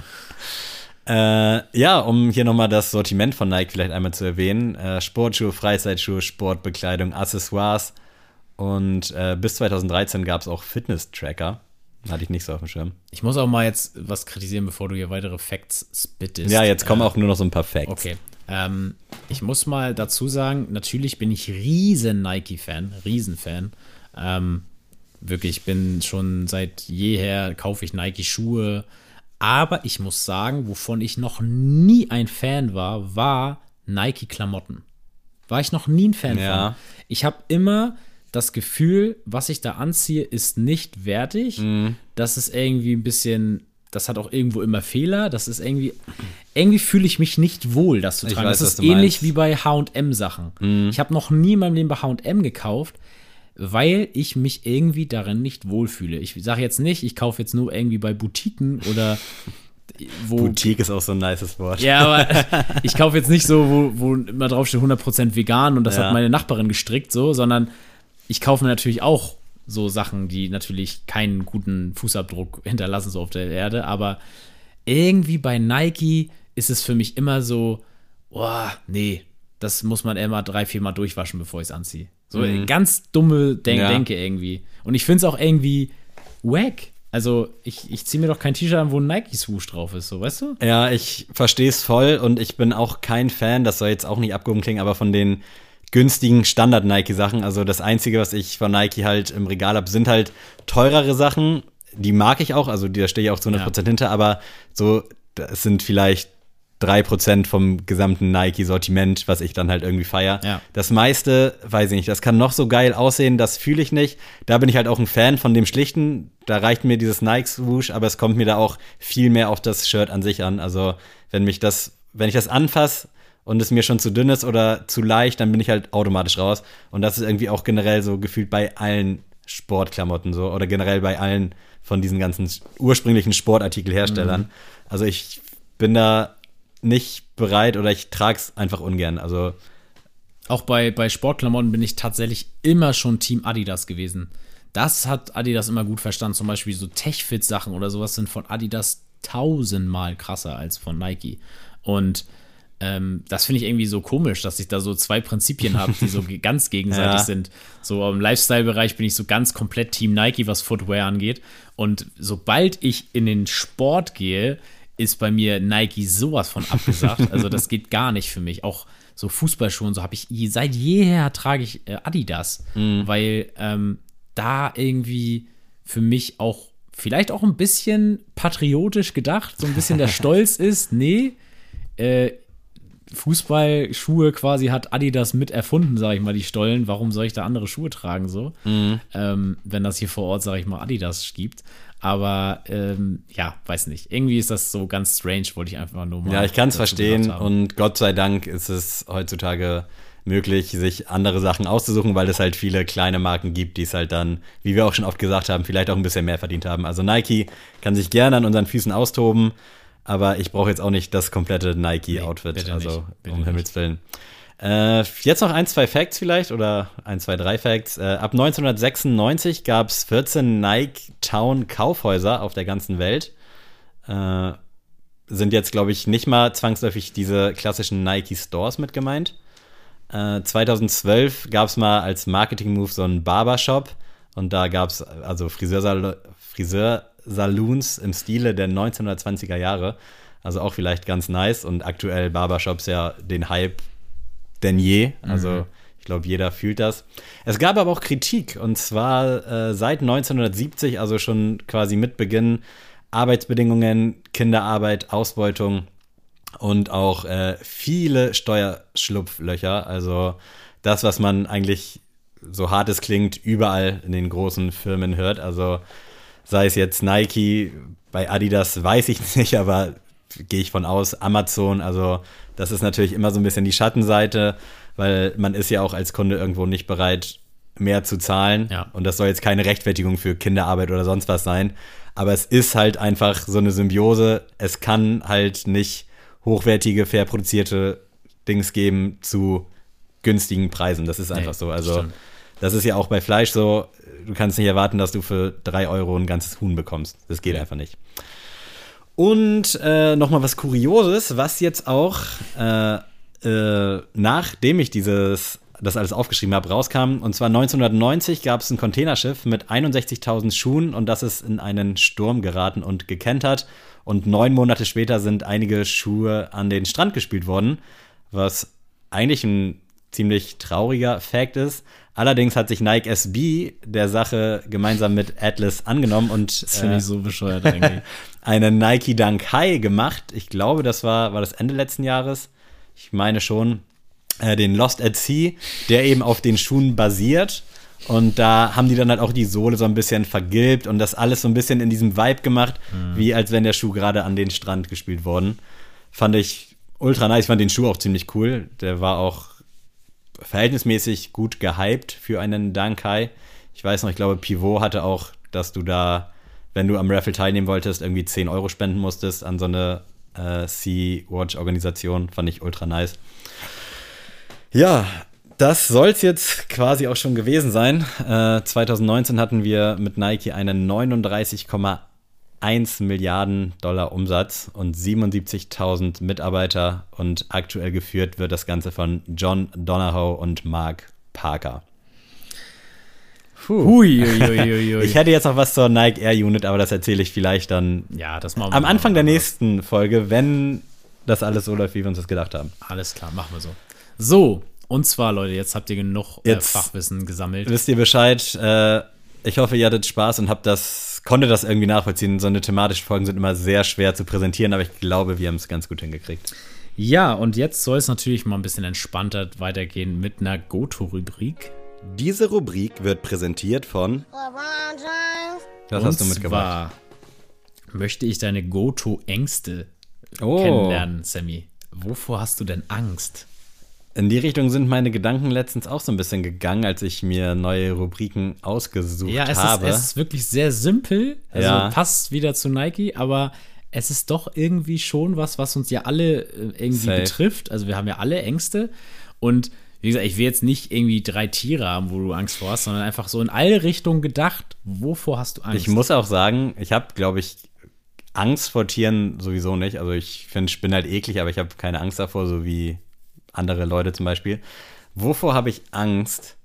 Äh, ja, um hier nochmal das Sortiment von Nike vielleicht einmal zu erwähnen. Äh, Sportschuhe, Freizeitschuhe, Sportbekleidung, Accessoires. Und äh, bis 2013 gab es auch Fitness-Tracker. Hatte ich nicht so auf dem Schirm. Ich muss auch mal jetzt was kritisieren, bevor du hier weitere Facts spittest. Ja, jetzt kommen Äh, auch nur noch so ein paar Facts. Okay. Ähm, ich muss mal dazu sagen, natürlich bin ich riesen Nike-Fan, Riesenfan. Ähm, wirklich, ich bin schon seit jeher, kaufe ich Nike-Schuhe. Aber ich muss sagen, wovon ich noch nie ein Fan war, war Nike-Klamotten. War ich noch nie ein Fan Ja. von. Ich habe immer das Gefühl, was ich da anziehe, ist nicht wertig. Mhm. Das ist irgendwie ein bisschen, das hat auch irgendwo immer Fehler. Das ist irgendwie, irgendwie fühle ich mich nicht wohl, das zu tragen. weiß, das ist ähnlich meinst. Mhm. wie bei H&M-Sachen. Ich habe noch nie in meinem Leben bei H&M gekauft, weil ich mich irgendwie darin nicht wohlfühle. Ich sage jetzt nicht, ich kaufe jetzt nur irgendwie bei Boutiquen oder wo Boutique ist auch so ein nices Wort. ja, aber ich kaufe jetzt nicht so, wo, wo immer draufsteht 100% vegan und das Ja. hat meine Nachbarin gestrickt, so, sondern ich kaufe mir natürlich auch so Sachen, die natürlich keinen guten Fußabdruck hinterlassen, so auf der Erde, aber irgendwie bei Nike ist es für mich immer so, boah, nee, das muss man immer drei, vier Mal durchwaschen, bevor ich es anziehe. So ganz dumme Denk Ja. Denke irgendwie. Und ich finde es auch irgendwie wack. Also ich, ich ziehe mir doch kein T-Shirt an, wo ein Nike-Swoosh drauf ist, so, weißt du? Ja, ich verstehe es voll und ich bin auch kein Fan, das soll jetzt auch nicht abgehoben klingen, aber von den günstigen Standard-Nike-Sachen. Also das Einzige, was ich von Nike halt im Regal habe, sind halt teurere Sachen. Die mag ich auch, also da stehe ich auch zu 100% hinter, aber so, es sind vielleicht 3% vom gesamten Nike-Sortiment, was ich dann halt irgendwie feier. Ja. Das meiste, weiß ich nicht, das kann noch so geil aussehen, das fühle ich nicht. Da bin ich halt auch ein Fan von dem Schlichten. Da reicht mir dieses Nike-Swoosh, aber es kommt mir da auch viel mehr auf das Shirt an sich an. Also, wenn mich das, wenn ich das anfasse und es mir schon zu dünn ist oder zu leicht, dann bin ich halt automatisch raus. Und das ist irgendwie auch generell so gefühlt bei allen Sportklamotten so oder generell bei allen von diesen ganzen ursprünglichen Sportartikelherstellern. Also ich bin da nicht bereit oder ich trage es einfach ungern. Also Auch bei, bei Sportklamotten bin ich tatsächlich immer schon Team Adidas gewesen. Das hat Adidas immer gut verstanden. Zum Beispiel so Tech-Fit-Sachen oder sowas sind von Adidas tausendmal krasser als von Nike. Und ähm, das finde ich irgendwie so komisch, dass ich da so zwei Prinzipien habe, die so ganz gegenseitig Ja. sind. So im Lifestyle-Bereich bin ich so ganz komplett Team Nike, was Footwear angeht. Und sobald ich in den Sport gehe, ist bei mir Nike sowas von abgesagt. Also das geht gar nicht für mich. Auch so Fußballschuhe und so habe ich seit jeher trage ich äh, Adidas, weil ähm, da irgendwie für mich auch vielleicht auch ein bisschen patriotisch gedacht, so ein bisschen der Stolz ist, nee, äh, Fußballschuhe quasi hat Adidas mit erfunden, sage ich mal, die Stollen. Warum soll ich da andere Schuhe tragen so? Ähm, wenn das hier vor Ort, sage ich mal, Adidas gibt. Aber ähm, ja, weiß nicht. Irgendwie ist das so ganz strange, wollte ich einfach nur mal. Ja, ich kann es verstehen und Gott sei Dank ist es heutzutage möglich, sich andere Sachen auszusuchen, weil es halt viele kleine Marken gibt, die es halt dann, wie wir auch schon oft gesagt haben, vielleicht auch ein bisschen mehr verdient haben. Also Nike kann sich gerne an unseren Füßen austoben, aber ich brauche jetzt auch nicht das komplette Nike-Outfit, bitte also nicht, um. Himmels Willen. Äh, jetzt noch ein, zwei Facts vielleicht oder ein, zwei, drei Facts. Äh, ab 1996 gab es 14 Nike Town Kaufhäuser auf der ganzen Welt. Äh, sind jetzt, glaube ich, nicht mal zwangsläufig diese klassischen Nike Stores mit gemeint. Äh, 2012 gab es mal als Marketing-Move so einen Barbershop und da gab es also Friseursal Friseursaloons im Stile der 1920er Jahre. Also auch vielleicht ganz nice und aktuell Barbershops ja den Hype denn je. Also ich glaube, jeder fühlt das. Es gab aber auch Kritik und zwar äh, seit 1970, also schon quasi mit Beginn Arbeitsbedingungen, Kinderarbeit, Ausbeutung und auch äh, viele Steuerschlupflöcher. Also das, was man eigentlich so hart es klingt, überall in den großen Firmen hört. Also sei es jetzt Nike, bei Adidas weiß ich nicht, aber gehe ich von aus, Amazon, also das ist natürlich immer so ein bisschen die Schattenseite, weil man ist ja auch als Kunde irgendwo nicht bereit, mehr zu zahlen. Ja. Und das soll jetzt keine Rechtfertigung für Kinderarbeit oder sonst was sein. Aber es ist halt einfach so eine Symbiose. Es kann halt nicht hochwertige, fair produzierte Dings geben zu günstigen Preisen. Das ist einfach Nee, so. Also stimmt. das ist ja auch bei Fleisch so. Du kannst nicht erwarten, dass du für drei Euro ein ganzes Huhn bekommst. Das geht Ja. einfach nicht. Und äh, noch mal was Kurioses, was jetzt auch äh, äh, nachdem ich dieses das alles aufgeschrieben habe, rauskam. Und zwar 1990 gab es ein Containerschiff mit 61.000 Schuhen und das ist in einen Sturm geraten und gekentert. Und neun Monate später sind einige Schuhe an den Strand gespült worden, was eigentlich ein ziemlich trauriger Fact ist. Allerdings hat sich Nike SB der Sache gemeinsam mit Atlas angenommen und Das finde äh, ich so bescheuert eigentlich. einen Nike Dunk High gemacht. Ich glaube, das war, war das Ende letzten Jahres. Ich meine schon. Äh, den Lost at Sea, der eben auf den Schuhen basiert. Und da haben die dann halt auch die Sohle so ein bisschen vergilbt und das alles so ein bisschen in diesem Vibe gemacht, wie als wenn der Schuh gerade an den Strand gespielt worden. Fand ich ultra nice. Ich fand den Schuh auch ziemlich cool. Der war auch verhältnismäßig gut gehypt für einen Dankai. Ich weiß noch, ich glaube, Pivot hatte auch, dass du da, wenn du am Raffle teilnehmen wolltest, irgendwie 10 Euro spenden musstest an so eine äh, Sea-Watch-Organisation. Fand ich ultra nice. Ja, das soll es jetzt quasi auch schon gewesen sein. Äh, 2019 hatten wir mit Nike einen 39,8 1 Milliarden Dollar Umsatz und 77.000 Mitarbeiter und aktuell geführt wird das Ganze von John Donahoe und Mark Parker. Hui, hui, hui, ich hätte jetzt noch was zur Nike Air Unit, aber das erzähle ich vielleicht dann ja, das machen wir am Anfang der nächsten Folge, wenn das alles so läuft, wie wir uns das gedacht haben. Alles klar, machen wir so. So, und zwar, Leute, jetzt habt ihr genug äh, Fachwissen gesammelt. Wisst ihr Bescheid? Äh, ich hoffe, ihr hattet Spaß und habt das konnte das irgendwie nachvollziehen. So eine thematische Folgen sind immer sehr schwer zu präsentieren, aber ich glaube, wir haben es ganz gut hingekriegt. Ja, und jetzt soll es natürlich mal ein bisschen entspannter weitergehen mit einer Goto-Rubrik. Diese Rubrik wird präsentiert von. Was hast du Und mitgebracht? zwar möchte ich deine Goto-Ängste Oh. kennenlernen, Sammy. Wovor hast du denn Angst? In die Richtung sind meine Gedanken letztens auch so ein bisschen gegangen, als ich mir neue Rubriken ausgesucht Ja, es ist, habe. es ist wirklich sehr simpel. Also Ja. passt wieder zu Nike, aber es ist doch irgendwie schon was, was uns ja alle äh, irgendwie Safe. betrifft. Also wir haben ja alle Ängste. Und wie gesagt, ich will jetzt nicht irgendwie drei Tiere haben, wo du Angst vor hast, sondern einfach so in alle Richtungen gedacht, wovor hast du Angst? Ich muss auch sagen, ich habe, glaube ich, Angst vor Tieren sowieso nicht. Also ich finde Spinnen halt eklig, aber ich habe keine Angst davor, so wie andere Leute zum Beispiel. Wovor habe ich Angst?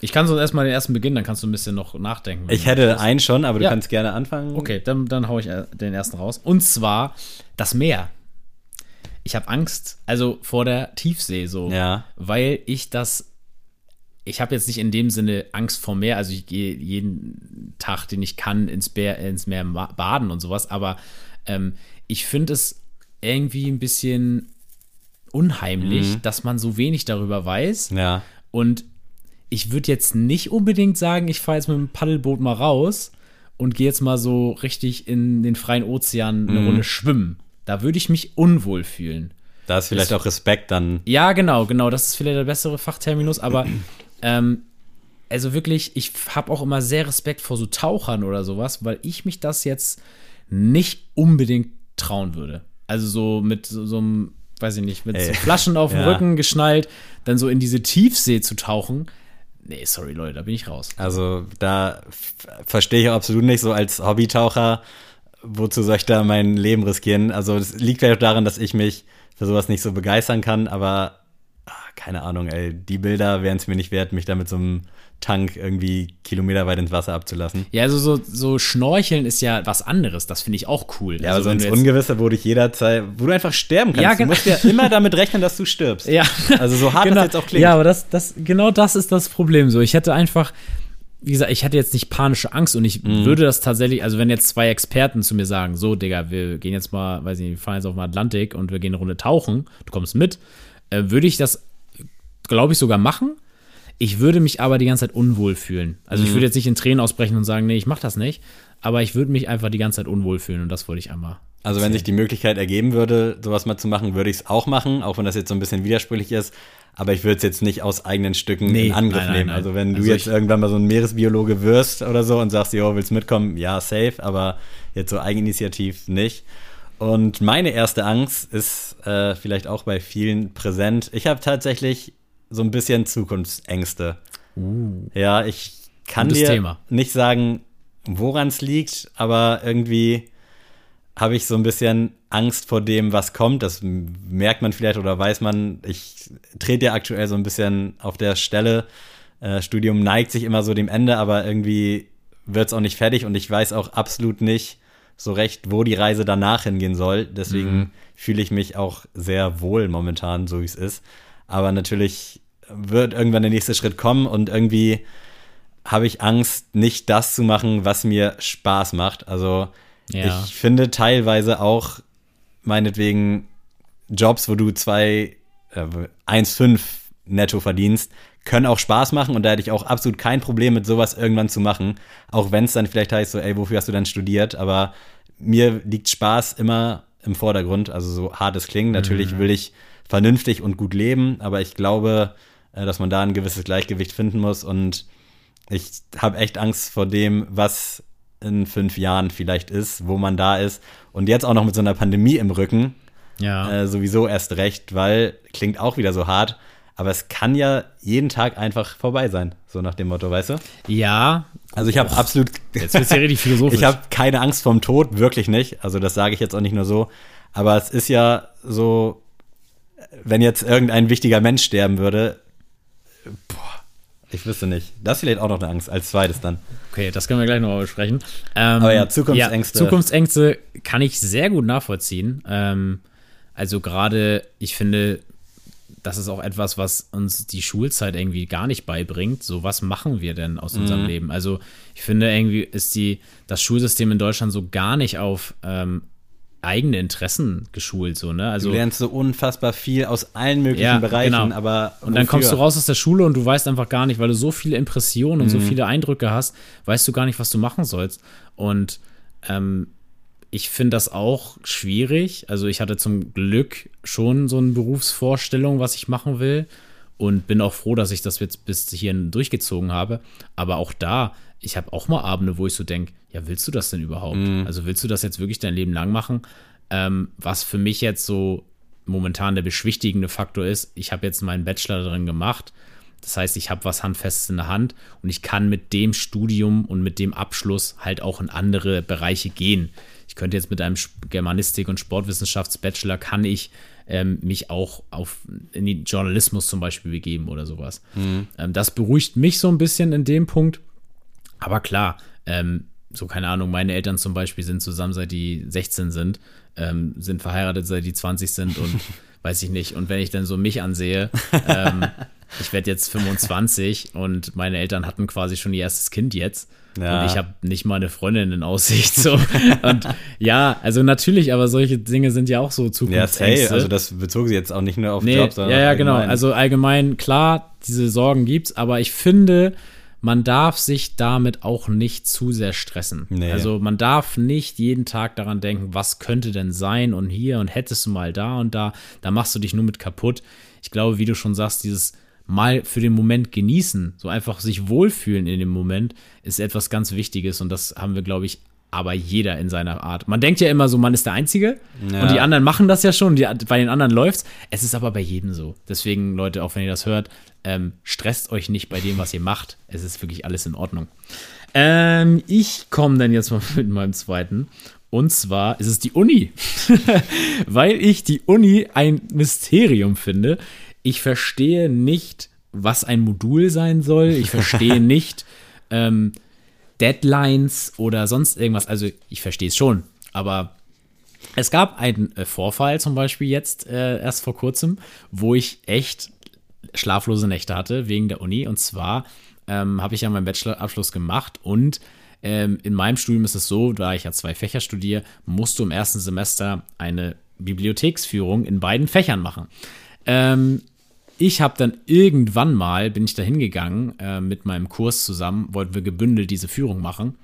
Ich kann so erstmal den ersten beginnen, dann kannst du ein bisschen noch nachdenken. Ich hätte einen schon, aber du Ja. kannst gerne anfangen. Okay, dann, dann hau ich äh, den ersten raus. Und zwar das Meer. Ich habe Angst, also vor der Tiefsee so, Ja. weil ich das, ich habe jetzt nicht in dem Sinne Angst vor Meer, also ich gehe jeden Tag, den ich kann, ins, Bär, ins Meer baden und sowas, aber ähm, ich finde es irgendwie ein bisschen unheimlich, dass man so wenig darüber weiß. Ja. Und ich würde jetzt nicht unbedingt sagen, ich fahre jetzt mit dem Paddelboot mal raus und gehe jetzt mal so richtig in den freien Ozean eine Runde schwimmen. Da würde ich mich unwohl fühlen. Da ist vielleicht auch Respekt dann. Ja, genau, genau. Das ist vielleicht der bessere Fachterminus, aber ähm, also wirklich, ich habe auch immer sehr Respekt vor so Tauchern oder sowas, weil ich mich das jetzt nicht unbedingt trauen würde. Also so mit so, so einem, weiß ich nicht, mit so. Flaschen auf dem Ja. Rücken geschnallt, dann so in diese Tiefsee zu tauchen. Nee, sorry, Leute, da bin ich raus. Also da verstehe ich auch absolut nicht, so als Hobbytaucher, wozu soll ich da mein Leben riskieren? Also es liegt vielleicht auch daran, dass ich mich für sowas nicht so begeistern kann, aber keine Ahnung, ey, die Bilder wären es mir nicht wert, mich da mit so einem Tank irgendwie kilometerweit ins Wasser abzulassen. Ja, also so, so Schnorcheln ist ja was anderes. Das finde ich auch cool. Ja, also aber so ins du Ungewisse, wo dich jederzeit, wo du einfach sterben kannst. Ja, du genau. musst ja immer damit rechnen, dass du stirbst. Ja. Also so hart genau. das jetzt auch klingt. Ja, aber das, das, genau das ist das Problem. So, ich hätte einfach, wie gesagt, ich hätte jetzt nicht panische Angst und ich Mhm. würde das tatsächlich, also wenn jetzt zwei Experten zu mir sagen, so, Digga, wir gehen jetzt mal, weiß ich nicht, wir fahren jetzt auf den Atlantik und wir gehen eine Runde tauchen, du kommst mit, äh, würde ich das, glaube ich, sogar machen. Ich würde mich aber die ganze Zeit unwohl fühlen. Also Mhm. ich würde jetzt nicht in Tränen ausbrechen und sagen, nee, ich mach das nicht, aber ich würde mich einfach die ganze Zeit unwohl fühlen und das wollte ich einmal. Also wenn sich die Möglichkeit ergeben würde, sowas mal zu machen, würde ich es auch machen, auch wenn das jetzt so ein bisschen widersprüchlich ist. Aber ich würde es jetzt nicht aus eigenen Stücken Nee, in Angriff nein, nein, nehmen. nein. Also wenn du Also jetzt irgendwann mal so ein Meeresbiologe wirst oder so und sagst, jo, willst mitkommen? Ja, safe, aber jetzt so eigeninitiativ nicht. Und meine erste Angst ist äh, vielleicht auch bei vielen präsent. Ich habe tatsächlich so ein bisschen Zukunftsängste. Ja, ich kann dir Thema. nicht sagen, woran es liegt, aber irgendwie habe ich so ein bisschen Angst vor dem, was kommt. Das merkt man vielleicht oder weiß man. Ich trete ja aktuell so ein bisschen auf der Stelle. Äh, Studium neigt sich immer so dem Ende, aber irgendwie wird es auch nicht fertig und ich weiß auch absolut nicht so recht, wo die Reise danach hingehen soll. Deswegen fühle ich mich auch sehr wohl momentan, so wie es ist. Aber natürlich wird irgendwann der nächste Schritt kommen und irgendwie habe ich Angst, nicht das zu machen, was mir Spaß macht. Also Ja. ich finde teilweise auch meinetwegen Jobs, wo du zwei, äh, 1,5 netto verdienst, können auch Spaß machen und da hätte ich auch absolut kein Problem mit sowas irgendwann zu machen. Auch wenn es dann vielleicht heißt, so, ey, wofür hast du dann studiert? Aber mir liegt Spaß immer im Vordergrund, also so hart es klingt. Natürlich will ich vernünftig und gut leben, aber ich glaube, äh, dass man da ein gewisses Gleichgewicht finden muss und ich habe echt Angst vor dem, was in fünf Jahren vielleicht ist, wo man da ist. Und jetzt auch noch mit so einer Pandemie im Rücken, Ja. äh, sowieso erst recht, weil klingt auch wieder so hart, aber es kann ja jeden Tag einfach vorbei sein, so nach dem Motto, weißt du? ja. Also ich habe absolut, Jetzt wird's ja richtig philosophisch. ich habe keine Angst vorm Tod, wirklich nicht. Also das sage ich jetzt auch nicht nur so, aber es ist ja so, wenn jetzt irgendein wichtiger Mensch sterben würde, boah, ich wüsste nicht. Das ist vielleicht auch noch eine Angst, als zweites dann. Okay, das können wir gleich nochmal besprechen. Ähm, Aber ja, Zukunftsängste. Ja, Zukunftsängste kann ich sehr gut nachvollziehen. Ähm, also gerade, ich finde, das ist auch etwas, was uns die Schulzeit irgendwie gar nicht beibringt. So, was machen wir denn aus unserem Mhm. Leben? Also, ich finde irgendwie ist die, das Schulsystem in Deutschland so gar nicht auf ähm, eigene Interessen geschult, so, ne? Also, Du lernst so unfassbar viel aus allen möglichen Ja, Bereichen, genau. aber Und dann kommst du wofür? raus aus der Schule und du weißt einfach gar nicht, weil du so viele Impressionen und so Mhm. viele Eindrücke hast, weißt du gar nicht, was du machen sollst. Und ähm, ich finde das auch schwierig. Also ich hatte zum Glück schon so eine Berufsvorstellung, was ich machen will. Und bin auch froh, dass ich das jetzt bis hierhin durchgezogen habe. Aber auch da, ich habe auch mal Abende, wo ich so denke, ja, willst du das denn überhaupt? Also willst du das jetzt wirklich dein Leben lang machen? Ähm, was für mich jetzt so momentan der beschwichtigende Faktor ist, ich habe jetzt meinen Bachelor darin gemacht. Das heißt, ich habe was Handfestes in der Hand und ich kann mit dem Studium und mit dem Abschluss halt auch in andere Bereiche gehen. Ich könnte jetzt mit einem Germanistik- und Sportwissenschafts-Bachelor kann ich ähm, mich auch auf in den Journalismus zum Beispiel begeben oder sowas. Ähm, das beruhigt mich so ein bisschen in dem Punkt. Aber klar, ähm, so keine Ahnung, meine Eltern zum Beispiel sind zusammen seit die 16 sind, ähm, sind verheiratet seit die 20 sind und weiß ich nicht. Und wenn ich dann so mich ansehe, ähm, ich werde jetzt 25 und meine Eltern hatten quasi schon ihr erstes Kind jetzt. Ja. Und ich habe nicht mal eine Freundin in Aussicht. So. und ja, also natürlich, aber solche Dinge sind ja auch so Ja, Zukunftsängste. safe. Also das bezog sie jetzt auch nicht nur auf Nee, Jobs, sondern ja, ja, genau. allgemein. Also allgemein, klar, diese Sorgen gibt's, aber ich finde, man darf sich damit auch nicht zu sehr stressen. Nee. Also man darf nicht jeden Tag daran denken, was könnte denn sein und hier und hättest du mal da und da, da machst du dich nur mit kaputt. Ich glaube, wie du schon sagst, dieses mal für den Moment genießen, so einfach sich wohlfühlen in dem Moment, ist etwas ganz Wichtiges und das haben wir, glaube ich, aber jeder in seiner Art. Man denkt ja immer so, man ist der Einzige Ja. und die anderen machen das ja schon, die, bei den anderen läuft's. Es ist aber bei jedem so. Deswegen, Leute, auch wenn ihr das hört, ähm, stresst euch nicht bei dem, was ihr macht. Es ist wirklich alles in Ordnung. Ähm, ich komme dann jetzt mal mit meinem zweiten. Und zwar ist es die Uni. Weil ich die Uni ein Mysterium finde. Ich verstehe nicht, was ein Modul sein soll. Ich verstehe nicht ähm, Deadlines oder sonst irgendwas. Also ich verstehe es schon, aber es gab einen äh, Vorfall zum Beispiel jetzt äh, erst vor kurzem, wo ich echt schlaflose Nächte hatte wegen der Uni. Und zwar ähm, habe ich ja meinen Bachelorabschluss gemacht und ähm, in meinem Studium ist es so, da ich ja zwei Fächer studiere, musst du im ersten Semester eine Bibliotheksführung in beiden Fächern machen. Ähm, ich habe dann irgendwann mal, bin ich da hingegangen äh, mit meinem Kurs zusammen, wollten wir gebündelt diese Führung machen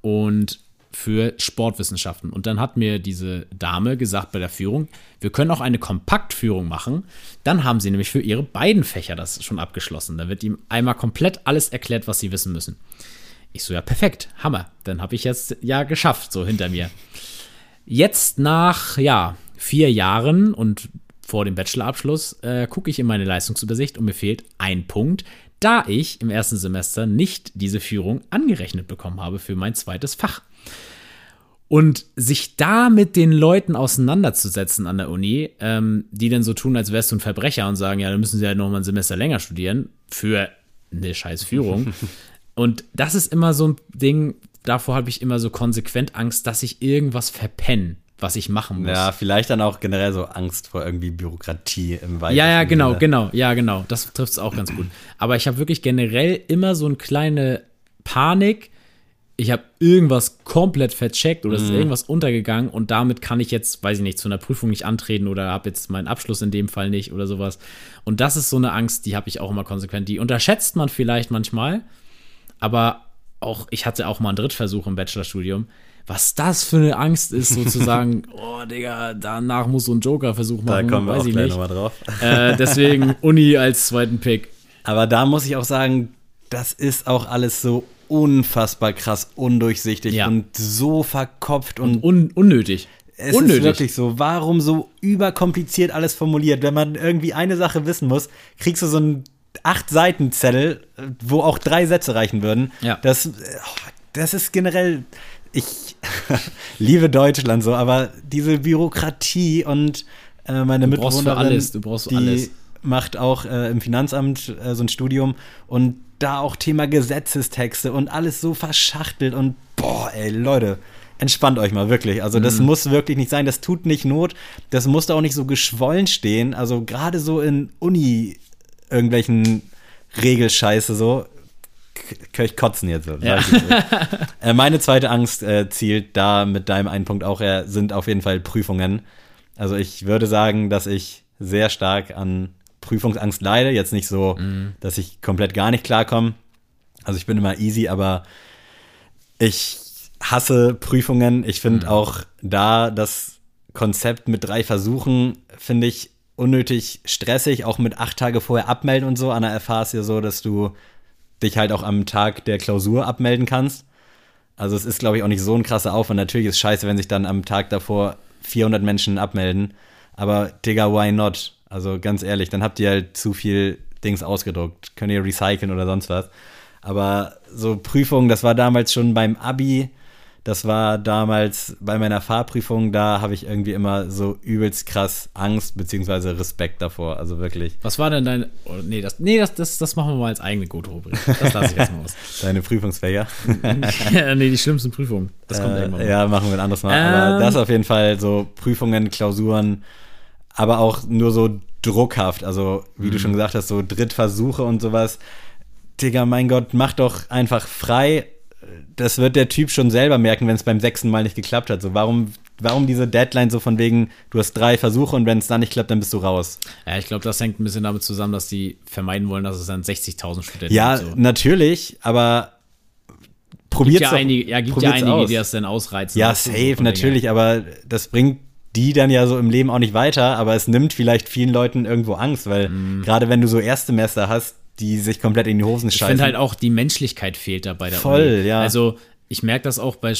und für Sportwissenschaften. Und dann hat mir diese Dame gesagt bei der Führung, wir können auch eine Kompaktführung machen. Dann haben sie nämlich für ihre beiden Fächer das schon abgeschlossen. Da wird ihm einmal komplett alles erklärt, was sie wissen müssen. Ich so, ja, perfekt, Hammer. Dann habe ich jetzt ja geschafft, so hinter mir. Jetzt nach, ja, vier Jahren und vor dem Bachelorabschluss äh, gucke ich in meine Leistungsübersicht und mir fehlt ein Punkt, da ich im ersten Semester nicht diese Führung angerechnet bekommen habe für mein zweites Fach. Und sich da mit den Leuten auseinanderzusetzen an der Uni, ähm, die dann so tun, als wärst du ein Verbrecher und sagen, ja, dann müssen sie halt noch mal ein Semester länger studieren für eine scheiß Führung. und das ist immer so ein Ding, davor habe ich immer so konsequent Angst, dass ich irgendwas verpenne, was ich machen muss. Ja, vielleicht dann auch generell so Angst vor irgendwie Bürokratie im weitesten Ja, ja, genau, Sinne. genau, ja, genau. Das trifft es auch ganz gut. Aber ich habe wirklich generell immer so eine kleine Panik. Ich habe irgendwas komplett vercheckt oder es ist irgendwas untergegangen und damit kann ich jetzt, weiß ich nicht, zu einer Prüfung nicht antreten oder habe jetzt meinen Abschluss in dem Fall nicht oder sowas. Und das ist so eine Angst, die habe ich auch immer konsequent. Die unterschätzt man vielleicht manchmal, aber auch, ich hatte auch mal einen Drittversuch im Bachelorstudium. Was das für eine Angst ist, sozusagen, oh Digga, danach muss so ein Joker-Versuch Da machen, kommen wir weiß auch ich gleich nicht. nochmal drauf. Äh, deswegen Uni als zweiten Pick. Aber da muss ich auch sagen, das ist auch alles so unfassbar krass undurchsichtig Ja. und so verkopft und Un unnötig. es unnötig. ist wirklich so, warum so überkompliziert alles formuliert? Wenn man irgendwie eine Sache wissen muss, kriegst du so einen acht Seiten Zettel, wo auch drei Sätze reichen würden. Ja. Das, äh, oh, das ist generell, ich liebe Deutschland so, aber diese Bürokratie und äh, meine Du Mitbewohnerin, alles, du brauchst die alles. macht auch äh, im Finanzamt äh, so ein Studium und da auch Thema Gesetzestexte und alles so verschachtelt und boah, ey, Leute, entspannt euch mal, wirklich. Also das muss wirklich nicht sein, das tut nicht Not, das muss da auch nicht so geschwollen stehen. Also gerade so in Uni irgendwelchen Regelscheiße so, kann ich kotzen jetzt. Ja. äh, meine zweite Angst äh, zielt da mit deinem einen Punkt auch her, sind auf jeden Fall Prüfungen. Also ich würde sagen, dass ich sehr stark an Prüfungsangst leide. Jetzt nicht so, dass ich komplett gar nicht klarkomme. Also ich bin immer easy, aber ich hasse Prüfungen. Ich finde auch da das Konzept mit drei Versuchen, finde ich unnötig stressig, auch mit acht Tage vorher abmelden und so. An der FH ist ja so, dass du dich halt auch am Tag der Klausur abmelden kannst. Also es ist, glaube ich, auch nicht so ein krasser Aufwand. Natürlich ist scheiße, wenn sich dann am Tag davor 400 Menschen abmelden. Aber Digga, why not? Also ganz ehrlich, dann habt ihr halt zu viel Dings ausgedruckt. Könnt ihr recyceln oder sonst was. Aber so Prüfungen, das war damals schon beim Abi. Das war damals bei meiner Fahrprüfung, da habe ich irgendwie immer so übelst krass Angst beziehungsweise Respekt davor. Also wirklich. Was war denn dein. Oh, nee, das, nee das, das, das machen wir mal als eigene Gute-Rubrik. Das lasse ich jetzt mal aus. Deine Prüfungsfächer. nee, die schlimmsten Prüfungen. Das kommt irgendwann. Äh, mal. ja, machen wir ein anderes Mal. Aber Ähm. das auf jeden Fall so Prüfungen, Klausuren, aber auch nur so druckhaft. Also, wie Mhm. du schon gesagt hast, so Drittversuche und sowas. Digga, mein Gott, mach doch einfach frei. Das wird der Typ schon selber merken, wenn es beim sechsten Mal nicht geklappt hat. So, warum, warum diese Deadline so von wegen, du hast drei Versuche und wenn es dann nicht klappt, dann bist du raus. Ja, ich glaube, das hängt ein bisschen damit zusammen, dass die vermeiden wollen, dass es dann 60.000 Studenten Ja, gibt. So. natürlich, aber Gibt probiert's ja einige, ja, gibt ja einige, aus. die das dann ausreizen. Ja, so safe, von natürlich, aber das bringt die dann ja so im Leben auch nicht weiter, aber es nimmt vielleicht vielen Leuten irgendwo Angst, weil Mhm. gerade wenn du so Erstsemester hast, die sich komplett in die Hosen Ich scheißen. finde halt auch, die Menschlichkeit fehlt da bei der Voll, Uni. ja. Also, ich merke das auch bei,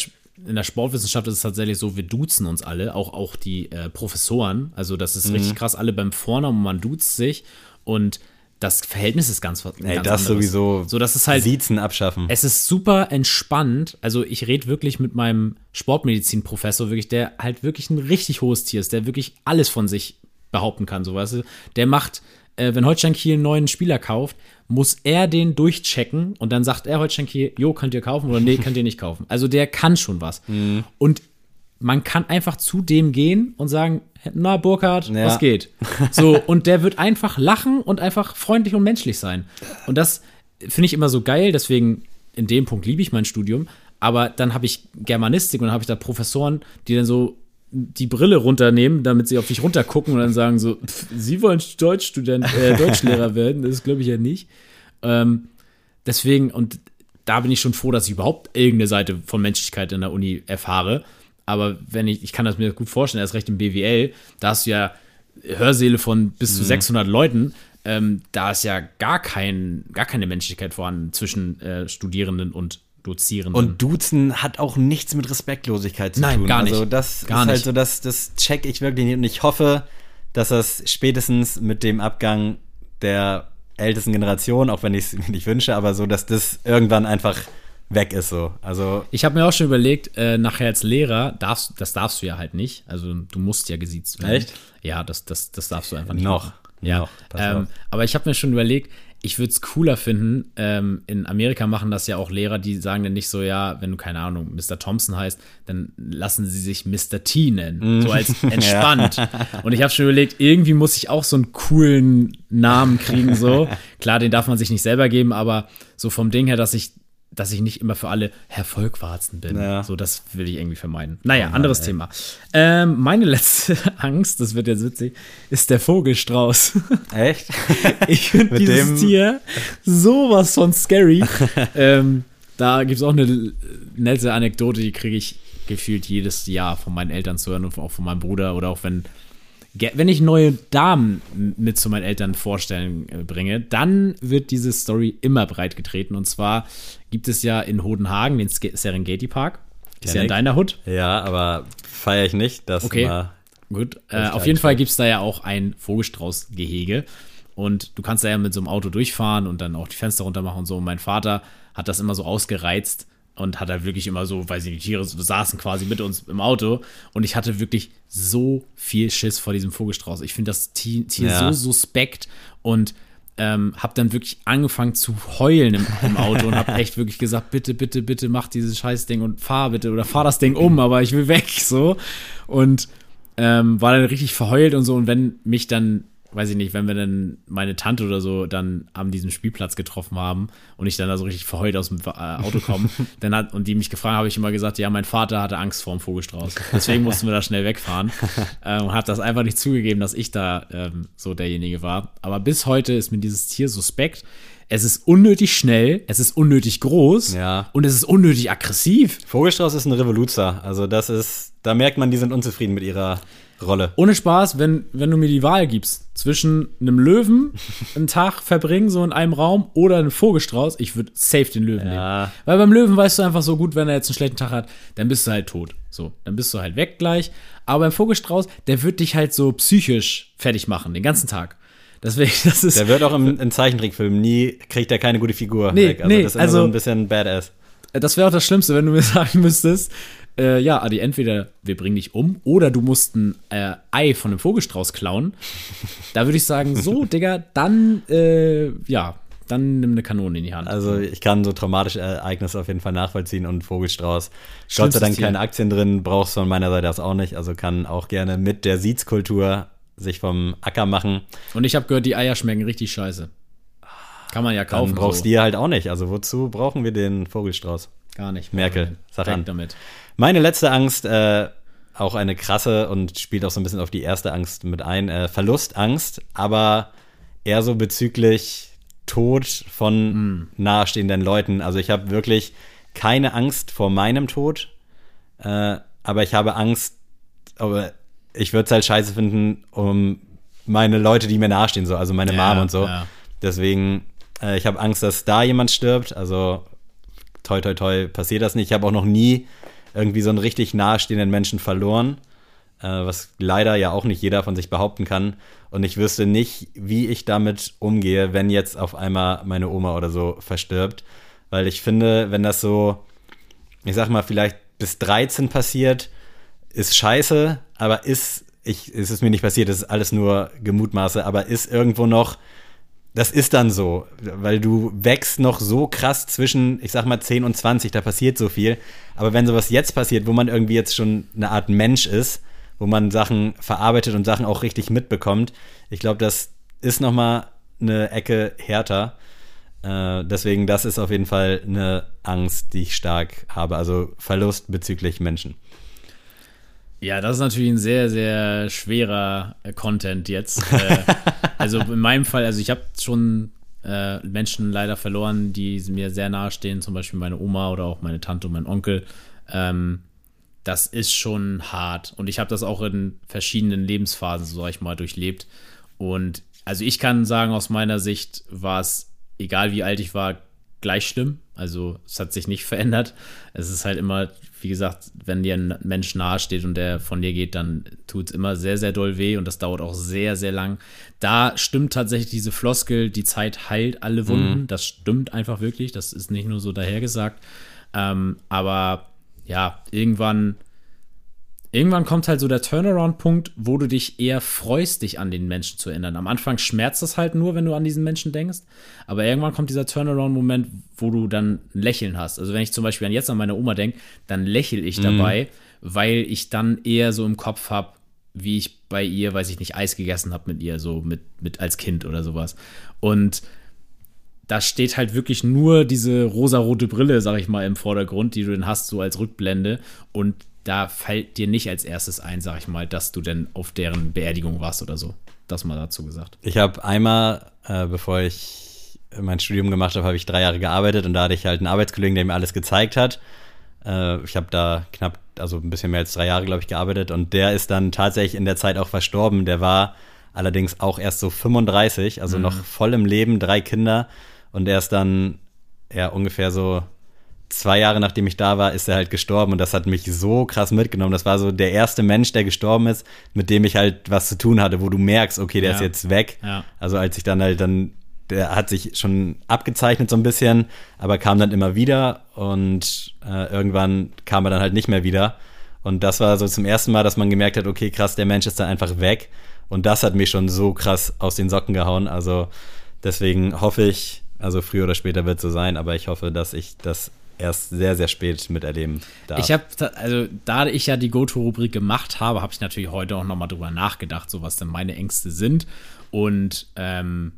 in der Sportwissenschaft ist es tatsächlich so, wir duzen uns alle, auch, auch die äh, Professoren. Also, das Mhm. ist richtig krass, alle beim Vornamen, man duzt sich und das Verhältnis ist ganz, ein Ey, ganz das anderes. sowieso. So, das ist halt, Siezen abschaffen. es ist super entspannt. Also ich rede wirklich mit meinem Sportmedizin-Professor, wirklich, der halt wirklich ein richtig hohes Tier ist, der wirklich alles von sich behaupten kann, so weißt du. Der macht, äh, wenn Holstein Kiel einen neuen Spieler kauft, muss er den durchchecken und dann sagt er Holstein Kiel, jo, könnt ihr kaufen oder nee, könnt ihr nicht kaufen. Also der kann schon was. Und man kann einfach zu dem gehen und sagen, na Burkhard, Ja. was geht? So, und der wird einfach lachen und einfach freundlich und menschlich sein. Und das finde ich immer so geil, deswegen in dem Punkt liebe ich mein Studium. Aber dann habe ich Germanistik und dann habe ich da Professoren, die dann so die Brille runternehmen, damit sie auf dich runtergucken und dann sagen so, "Pff, Sie wollen Deutschstudent, äh, Deutschlehrer werden, das glaube ich ja nicht. Ähm, deswegen, und da bin ich schon froh, dass ich überhaupt irgendeine Seite von Menschlichkeit in der Uni erfahre. Aber wenn ich, ich kann das mir gut vorstellen, erst recht im BWL, da hast du ja Hörsäle von bis zu 600 Leuten, ähm, da ist ja gar, kein, gar keine Menschlichkeit vorhanden zwischen äh, Studierenden und Dozierenden. Und Duzen hat auch nichts mit Respektlosigkeit zu Nein, tun. gar nicht. Also das Gar ist halt nicht. so, das, das check ich wirklich nicht. Und ich hoffe, dass das spätestens mit dem Abgang der ältesten Generation, auch wenn ich es mir nicht wünsche, aber so, dass das irgendwann einfach weg ist so. Also Ich habe mir auch schon überlegt, äh, nachher als Lehrer darfst das darfst du ja halt nicht. Also du musst ja gesiezt werden. Echt? Ja, das, das, das darfst du einfach nicht. Noch. machen. Ja. Noch. Ähm, aber ich habe mir schon überlegt, ich würde es cooler finden. Ähm, in Amerika machen das ja auch Lehrer, die sagen dann nicht so, ja, wenn du keine Ahnung, Mr. Thompson heißt, dann lassen sie sich Mr. T nennen. So als entspannt. Und ich habe schon überlegt, irgendwie muss ich auch so einen coolen Namen kriegen. So klar, den darf man sich nicht selber geben, aber so vom Ding her, dass ich dass ich nicht immer für alle Herr Volkwarzen bin. Ja. So, das will ich irgendwie vermeiden. Naja, anderes Thema. Ähm, meine letzte Angst, das wird jetzt witzig, ist der Vogelstrauß. echt? Ich finde dieses dem- Tier sowas von scary. ähm, da gibt es auch eine nette Anekdote, die kriege ich gefühlt jedes Jahr von meinen Eltern zu hören und auch von meinem Bruder oder auch wenn wenn ich neue Damen mit zu meinen Eltern vorstellen äh, bringe, dann wird diese Story immer breit getreten. Und zwar gibt es ja in Hodenhagen den Serengeti Park. Ist ja in ich. deiner Hut. ja, aber feiere ich nicht. Das Okay. war Gut, äh, auf jeden Fall gibt es da ja auch ein Vogelstrauß-Gehege. Und du kannst da ja mit so einem Auto durchfahren und dann auch die Fenster runter machen und so. Und mein Vater hat das immer so ausgereizt und hat da wirklich immer so, weiß ich nicht, die Tiere saßen quasi mit uns im Auto. Und ich hatte wirklich so viel Schiss vor diesem Vogelstrauß. Ich finde das Ti- Tier Ja. so suspekt und ähm, habe dann wirklich angefangen zu heulen im, im Auto und habe echt wirklich gesagt, bitte, bitte, bitte mach dieses Scheißding und fahr bitte oder fahr das Ding um, aber ich will weg so und ähm, war dann richtig verheult und so und wenn mich dann weiß ich nicht, wenn wir dann meine Tante oder so dann an diesem Spielplatz getroffen haben und ich dann da so richtig verheult aus dem äh, Auto komme, dann hat, und die mich gefragt, habe ich immer gesagt, ja, mein Vater hatte Angst vor dem Vogelstrauß. Deswegen mussten wir da schnell wegfahren äh, und hat das einfach nicht zugegeben, dass ich da ähm, so derjenige war. Aber bis heute ist mir dieses Tier suspekt. Es ist unnötig schnell, es ist unnötig groß Ja. und es ist unnötig aggressiv. Vogelstrauß ist ein Revoluzer. Also das ist, da merkt man, die sind unzufrieden mit ihrer Rolle. Ohne Spaß, wenn, wenn du mir die Wahl gibst zwischen einem Löwen einen Tag verbringen, so in einem Raum, oder einem Vogelstrauß, ich würde safe den Löwen Ja. nehmen. Weil beim Löwen weißt du einfach so gut, wenn er jetzt einen schlechten Tag hat, dann bist du halt tot. So, dann bist du halt weg gleich. Aber beim Vogelstrauß, der wird dich halt so psychisch fertig machen, den ganzen Tag. Deswegen, das ist. Der wird auch im, im Zeichentrickfilm nie, kriegt er keine gute Figur. Nee, weg. Also nee, das ist also- so ein bisschen badass. Das wäre auch das Schlimmste, wenn du mir sagen müsstest, äh, ja, Adi, entweder wir bringen dich um oder du musst ein äh, Ei von einem Vogelstrauß klauen. Da würde ich sagen, so, Digga, dann, äh, ja, dann nimm eine Kanone in die Hand. Also ich kann so traumatische Ereignisse auf jeden Fall nachvollziehen und Vogelstrauß. Gott sei Schlimmstes Dank keine Aktien drin, brauchst von meiner Seite aus auch nicht. Also kann auch gerne mit der Siezkultur sich vom Acker machen. Und ich habe gehört, die Eier schmecken richtig scheiße. Kann man ja Dann kaufen. brauchst so. du die halt auch nicht. Also wozu brauchen wir den Vogelstrauß? Gar nicht. Merkel, sag an. damit. Meine letzte Angst, äh, auch eine krasse und spielt auch so ein bisschen auf die erste Angst mit ein. Äh, Verlustangst, aber eher so bezüglich Tod von nahestehenden Leuten. Also ich habe wirklich keine Angst vor meinem Tod, äh, aber ich habe Angst, aber ich würde es halt scheiße finden, um meine Leute, die mir nahestehen, so, also meine Ja, Mom und so. ja. Deswegen, äh, ich habe Angst, dass da jemand stirbt. Also toi, toi, toi, passiert das nicht. Ich habe auch noch nie irgendwie so einen richtig nahestehenden Menschen verloren, äh, was leider ja auch nicht jeder von sich behaupten kann. Und ich wüsste nicht, wie ich damit umgehe, wenn jetzt auf einmal meine Oma oder so verstirbt. Weil ich finde, wenn das so, ich sag mal, vielleicht bis 13 passiert, ist scheiße, aber ist, ich, es ist mir nicht passiert, es ist alles nur Gemutmaße, aber ist irgendwo noch, das ist dann so, weil du wächst noch so krass zwischen, ich sag mal, 10 und 20, da passiert so viel. Aber wenn sowas jetzt passiert, wo man irgendwie jetzt schon eine Art Mensch ist, wo man Sachen verarbeitet und Sachen auch richtig mitbekommt, ich glaube, das ist noch mal eine Ecke härter. Äh, deswegen, das ist auf jeden Fall eine Angst, die ich stark habe. Also Verlust bezüglich Menschen. Ja, das ist natürlich ein sehr, sehr schwerer äh, Content jetzt. äh, also in meinem Fall, also ich habe schon äh, Menschen leider verloren, die mir sehr nahe stehen, zum Beispiel meine Oma oder auch meine Tante und mein Onkel. Ähm, das ist schon hart. Und ich habe das auch in verschiedenen Lebensphasen, so sag ich mal, durchlebt. Und also ich kann sagen, aus meiner Sicht war es, egal wie alt ich war, gleich schlimm. Also es hat sich nicht verändert. Es ist halt immer, wie gesagt, wenn dir ein Mensch nahe steht und der von dir geht, dann tut es immer sehr, sehr doll weh und das dauert auch sehr, sehr lang. Da stimmt tatsächlich diese Floskel, die Zeit heilt alle Wunden. Das stimmt einfach wirklich. Das ist nicht nur so dahergesagt. Ähm, aber ja, irgendwann irgendwann kommt halt so der Turnaround-Punkt, wo du dich eher freust, dich an den Menschen zu erinnern. Am Anfang schmerzt es halt nur, wenn du an diesen Menschen denkst. Aber irgendwann kommt dieser Turnaround-Moment, wo du dann ein Lächeln hast. Also wenn ich zum Beispiel an jetzt an meine Oma denke, dann lächle ich dabei, weil ich dann eher so im Kopf habe, wie ich bei ihr, weiß ich nicht, Eis gegessen habe mit ihr, so mit, mit als Kind oder sowas. Und da steht halt wirklich nur diese rosarote Brille, sag ich mal, im Vordergrund, die du dann hast, so als Rückblende. Und da fällt dir nicht als erstes ein, sag ich mal, dass du denn auf deren Beerdigung warst oder so. Das mal dazu gesagt. Ich habe einmal, äh, bevor ich mein Studium gemacht habe, habe ich drei Jahre gearbeitet und da hatte ich halt einen Arbeitskollegen, der mir alles gezeigt hat. Äh, ich habe da knapp, also ein bisschen mehr als drei Jahre, glaube ich, gearbeitet und der ist dann tatsächlich in der Zeit auch verstorben. Der war allerdings auch erst so 35, also noch voll im Leben, drei Kinder und er ist dann ja ungefähr so zwei Jahre nachdem ich da war, ist er halt gestorben und das hat mich so krass mitgenommen. Das war so der erste Mensch, der gestorben ist, mit dem ich halt was zu tun hatte, wo du merkst, okay, der Ja. ist jetzt weg. Ja. Also als ich dann halt dann, der hat sich schon abgezeichnet so ein bisschen, aber kam dann immer wieder und äh, irgendwann kam er dann halt nicht mehr wieder. Und das war so zum ersten Mal, dass man gemerkt hat, okay, krass, der Mensch ist dann einfach weg. Und das hat mich schon so krass aus den Socken gehauen. Also Deswegen hoffe ich, also früher oder später wird es so sein, aber ich hoffe, dass ich das erst sehr, sehr spät miterleben darf. Ich habe, also da ich ja die Go-To-Rubrik gemacht habe, habe ich natürlich heute auch nochmal drüber nachgedacht, so was denn meine Ängste sind. Und ähm,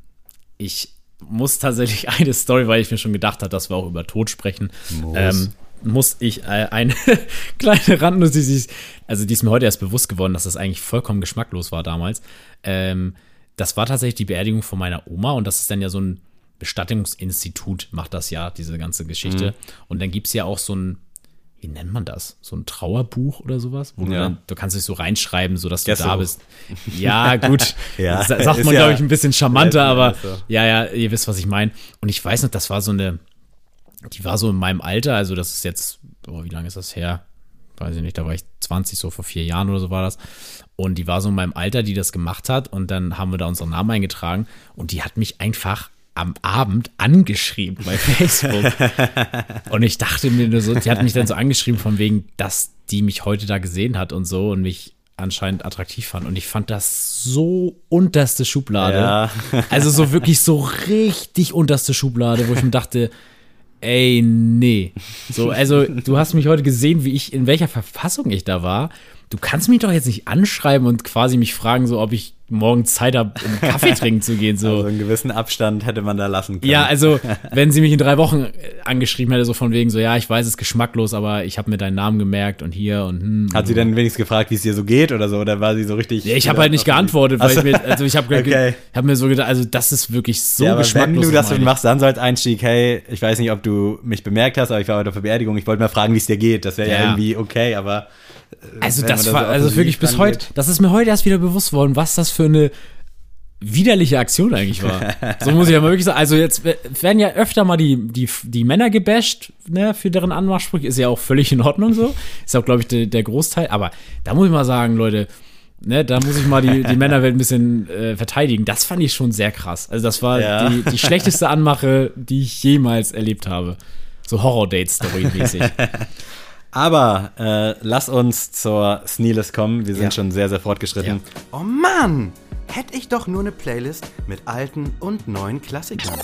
ich muss tatsächlich eine Story, weil ich mir schon gedacht habe, dass wir auch über Tod sprechen. Muss. Ähm, muss ich äh, eine kleine Randnotiz, also die ist mir heute erst bewusst geworden, dass das eigentlich vollkommen geschmacklos war damals. Ähm, das war tatsächlich die Beerdigung von meiner Oma und das ist dann ja so ein Bestattungsinstitut, macht das ja, diese ganze Geschichte. Und dann gibt es ja auch so ein, wie nennt man das? So ein Trauerbuch oder sowas? Wo du, Ja. dann, du kannst dich so reinschreiben, sodass du da bist. Ja, gut. Ja, Sa- sagt man, ja- glaube ich, ein bisschen charmanter, aber so. ja, ja, ihr wisst, was ich meine. Und ich weiß noch, das war so eine, die war so in meinem Alter, also das ist jetzt, oh, wie lange ist das her? Weiß ich nicht, da war ich 20, so vor vier Jahren oder so war das. Und die war so in meinem Alter, die das gemacht hat. Und dann haben wir da unseren Namen eingetragen. Und die hat mich einfach am Abend angeschrieben bei Facebook. und ich dachte mir nur so, die hat mich dann so angeschrieben von wegen, dass die mich heute da gesehen hat und so und mich anscheinend attraktiv fand. Und ich fand das so unterste Schublade. Ja. Also so wirklich so richtig unterste Schublade, wo ich mir dachte, ey, nee. So, also du hast mich heute gesehen, wie ich, in welcher Verfassung ich da war. Du kannst mich doch jetzt nicht anschreiben und quasi mich fragen, so ob ich morgen Zeit habe, um Kaffee trinken zu gehen. So. also einen gewissen Abstand hätte man da lassen können. Ja, also wenn sie mich in drei Wochen äh, angeschrieben hätte, so von wegen so, ja, ich weiß, es ist geschmacklos, aber ich habe mir deinen Namen gemerkt und hier und hm. Hat sie dann wenigstens gefragt, wie es dir so geht oder so? Oder war sie so richtig. Ja, ich habe halt nicht geantwortet, weil so. ich mir, also ich habe Okay. hab mir so gedacht, also das ist wirklich so ja, aber wenn geschmacklos. du das machst, dann so als Einstieg, hey, ich weiß nicht, ob du mich bemerkt hast, aber ich war heute auf der Beerdigung, ich wollte mal fragen, wie es dir geht. Das wäre ja. Ja. irgendwie okay, aber. Äh, Also das man war, so also wirklich bis heute, das ist mir heute erst wieder bewusst worden, was das für eine widerliche Aktion eigentlich war. so muss ich ja mal wirklich sagen. Also jetzt w- werden ja öfter mal die, die, die Männer gebasht, ne, für deren Anmachsprüche. Ist ja auch völlig in Ordnung so. Ist auch, glaube ich, der, der Großteil. Aber da muss ich mal sagen, Leute, ne, da muss ich mal die, die Männerwelt ein bisschen äh, verteidigen. Das fand ich schon sehr krass. Also das war Ja. die, die schlechteste Anmache, die ich jemals erlebt habe. So Horror-Date-Story-mäßig. Aber äh, lass uns zur Sneelist kommen. Wir sind Ja. schon sehr, sehr fortgeschritten. Oh Mann! Hätte ich doch nur eine Playlist mit alten und neuen Klassikern.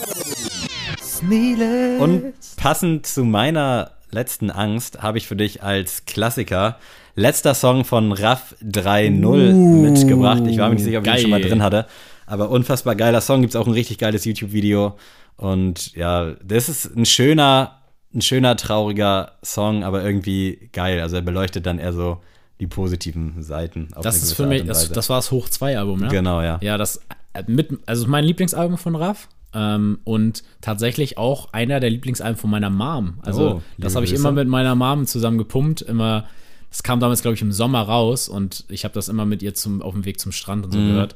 Sneele. Und passend zu meiner letzten Angst habe ich für dich als Klassiker letzter Song von Raff 3.0 mitgebracht. Ich war mir nicht sicher, ob ich ihn schon mal drin hatte. Aber unfassbar geiler Song. Gibt es auch ein richtig geiles YouTube-Video. Und ja, das ist ein schöner, ein schöner, trauriger Song, aber irgendwie geil. Also er beleuchtet dann eher so die positiven Seiten. Auf Das ist für mich, das, das war das Hoch 2 Album, ne? Genau, ja. Ja, das äh, mit, also mein Lieblingsalbum von Raff ähm, und tatsächlich auch einer der Lieblingsalben von meiner Mom. Also Oh, das habe ich immer mit meiner Mom zusammen gepumpt, immer. Das kam damals, glaube ich, im Sommer raus und ich habe das immer mit ihr zum, auf dem Weg zum Strand und so gehört.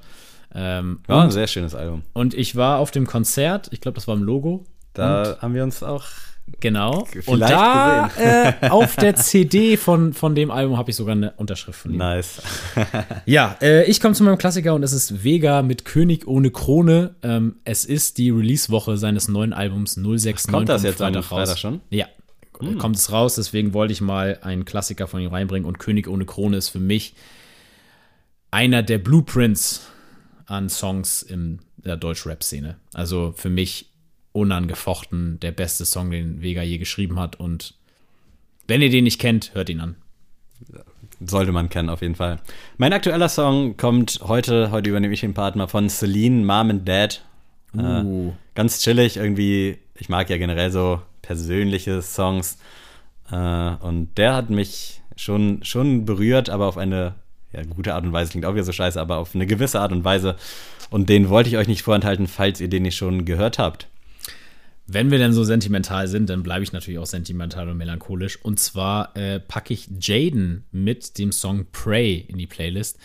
Ähm, ein und, sehr schönes Album. und ich war auf dem Konzert, ich glaube, das war im Logo. Da haben wir uns auch Genau. Und Vielleicht da äh, auf der CD von, von dem Album habe ich sogar eine Unterschrift von ihm. nice. Ja, äh, ich komme zu meinem Klassiker und es ist Vega mit König ohne Krone. Ähm, es ist die Release-Woche seines neuen Albums 069. Kommt das jetzt am Freitag schon? Hm. Ja, kommt es raus. Deswegen wollte ich mal einen Klassiker von ihm reinbringen. Und König ohne Krone ist für mich einer der Blueprints an Songs in der Deutsch-Rap-Szene. Also für mich unangefochten der beste Song, den Vega je geschrieben hat. Und wenn ihr den nicht kennt, hört ihn an. Sollte man kennen, auf jeden Fall. Mein aktueller Song kommt heute, heute übernehme ich den Part mal von Celine, Mom and Dad. Uh. Äh, ganz chillig, irgendwie. Ich mag ja generell so persönliche Songs. Äh, und der hat mich schon, schon berührt, aber auf eine ja, gute Art und Weise. Klingt auch wieder so scheiße, aber auf eine gewisse Art und Weise. Und den wollte ich euch nicht vorenthalten, falls ihr den nicht schon gehört habt. Wenn wir denn so sentimental sind, dann bleibe ich natürlich auch sentimental und melancholisch. Und zwar äh, packe ich Jaden mit dem Song Pray in die Playlist.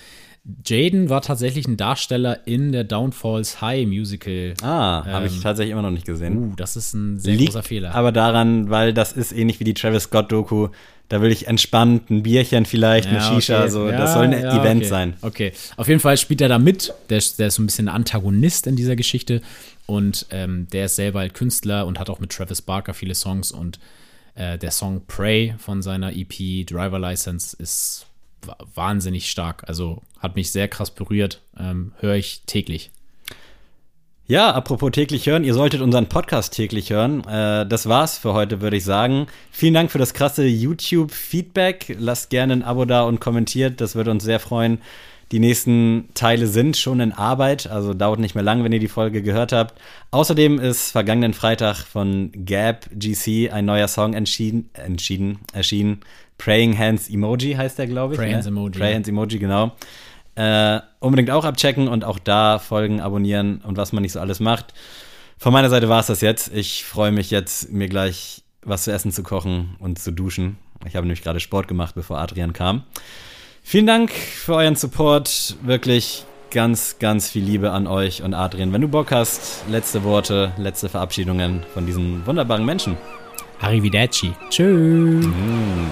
Jaden war tatsächlich ein Darsteller in der Downfalls High Musical. Ah, habe ich Ähm, tatsächlich immer noch nicht gesehen. Uh, das ist ein sehr Liegt großer Fehler. aber daran, weil das ist ähnlich wie die Travis Scott-Doku. Da will ich entspannt ein Bierchen vielleicht, eine Ja, Shisha, okay. so. Ja, das soll ein ja, Event okay. sein. Okay, auf jeden Fall spielt er da mit. Der, ist- der ist so ein bisschen ein Antagonist in dieser Geschichte. Und ähm, der ist selber halt Künstler und hat auch mit Travis Barker viele Songs. Und äh, der Song Pray von seiner EP Driver License ist wa- wahnsinnig stark. Also hat mich sehr krass berührt. Ähm, Höre ich täglich. Ja, apropos täglich hören, ihr solltet unseren Podcast täglich hören. Äh, das war's für heute, würde ich sagen. Vielen Dank für das krasse YouTube-Feedback. Lasst gerne ein Abo da und kommentiert, das würde uns sehr freuen. Die nächsten Teile sind schon in Arbeit, also dauert nicht mehr lang, wenn ihr die Folge gehört habt. Außerdem ist vergangenen Freitag von Gap GC ein neuer Song entschieden, entschieden erschienen. Praying Hands Emoji heißt der, glaube ich. Pray ne? Hands Emoji. Pray Hands Emoji, genau. Äh, unbedingt auch abchecken und auch da folgen, abonnieren und was man nicht so alles macht. Von meiner Seite war es das jetzt. Ich freue mich jetzt, mir gleich was zu essen zu kochen und zu duschen. Ich habe nämlich gerade Sport gemacht, bevor Adrian kam. Vielen Dank für euren Support. Wirklich ganz, ganz viel Liebe an euch und Adrian. Wenn du Bock hast, letzte Worte, letzte Verabschiedungen von diesen wunderbaren Menschen. Arrivederci. Tschüss. Mm.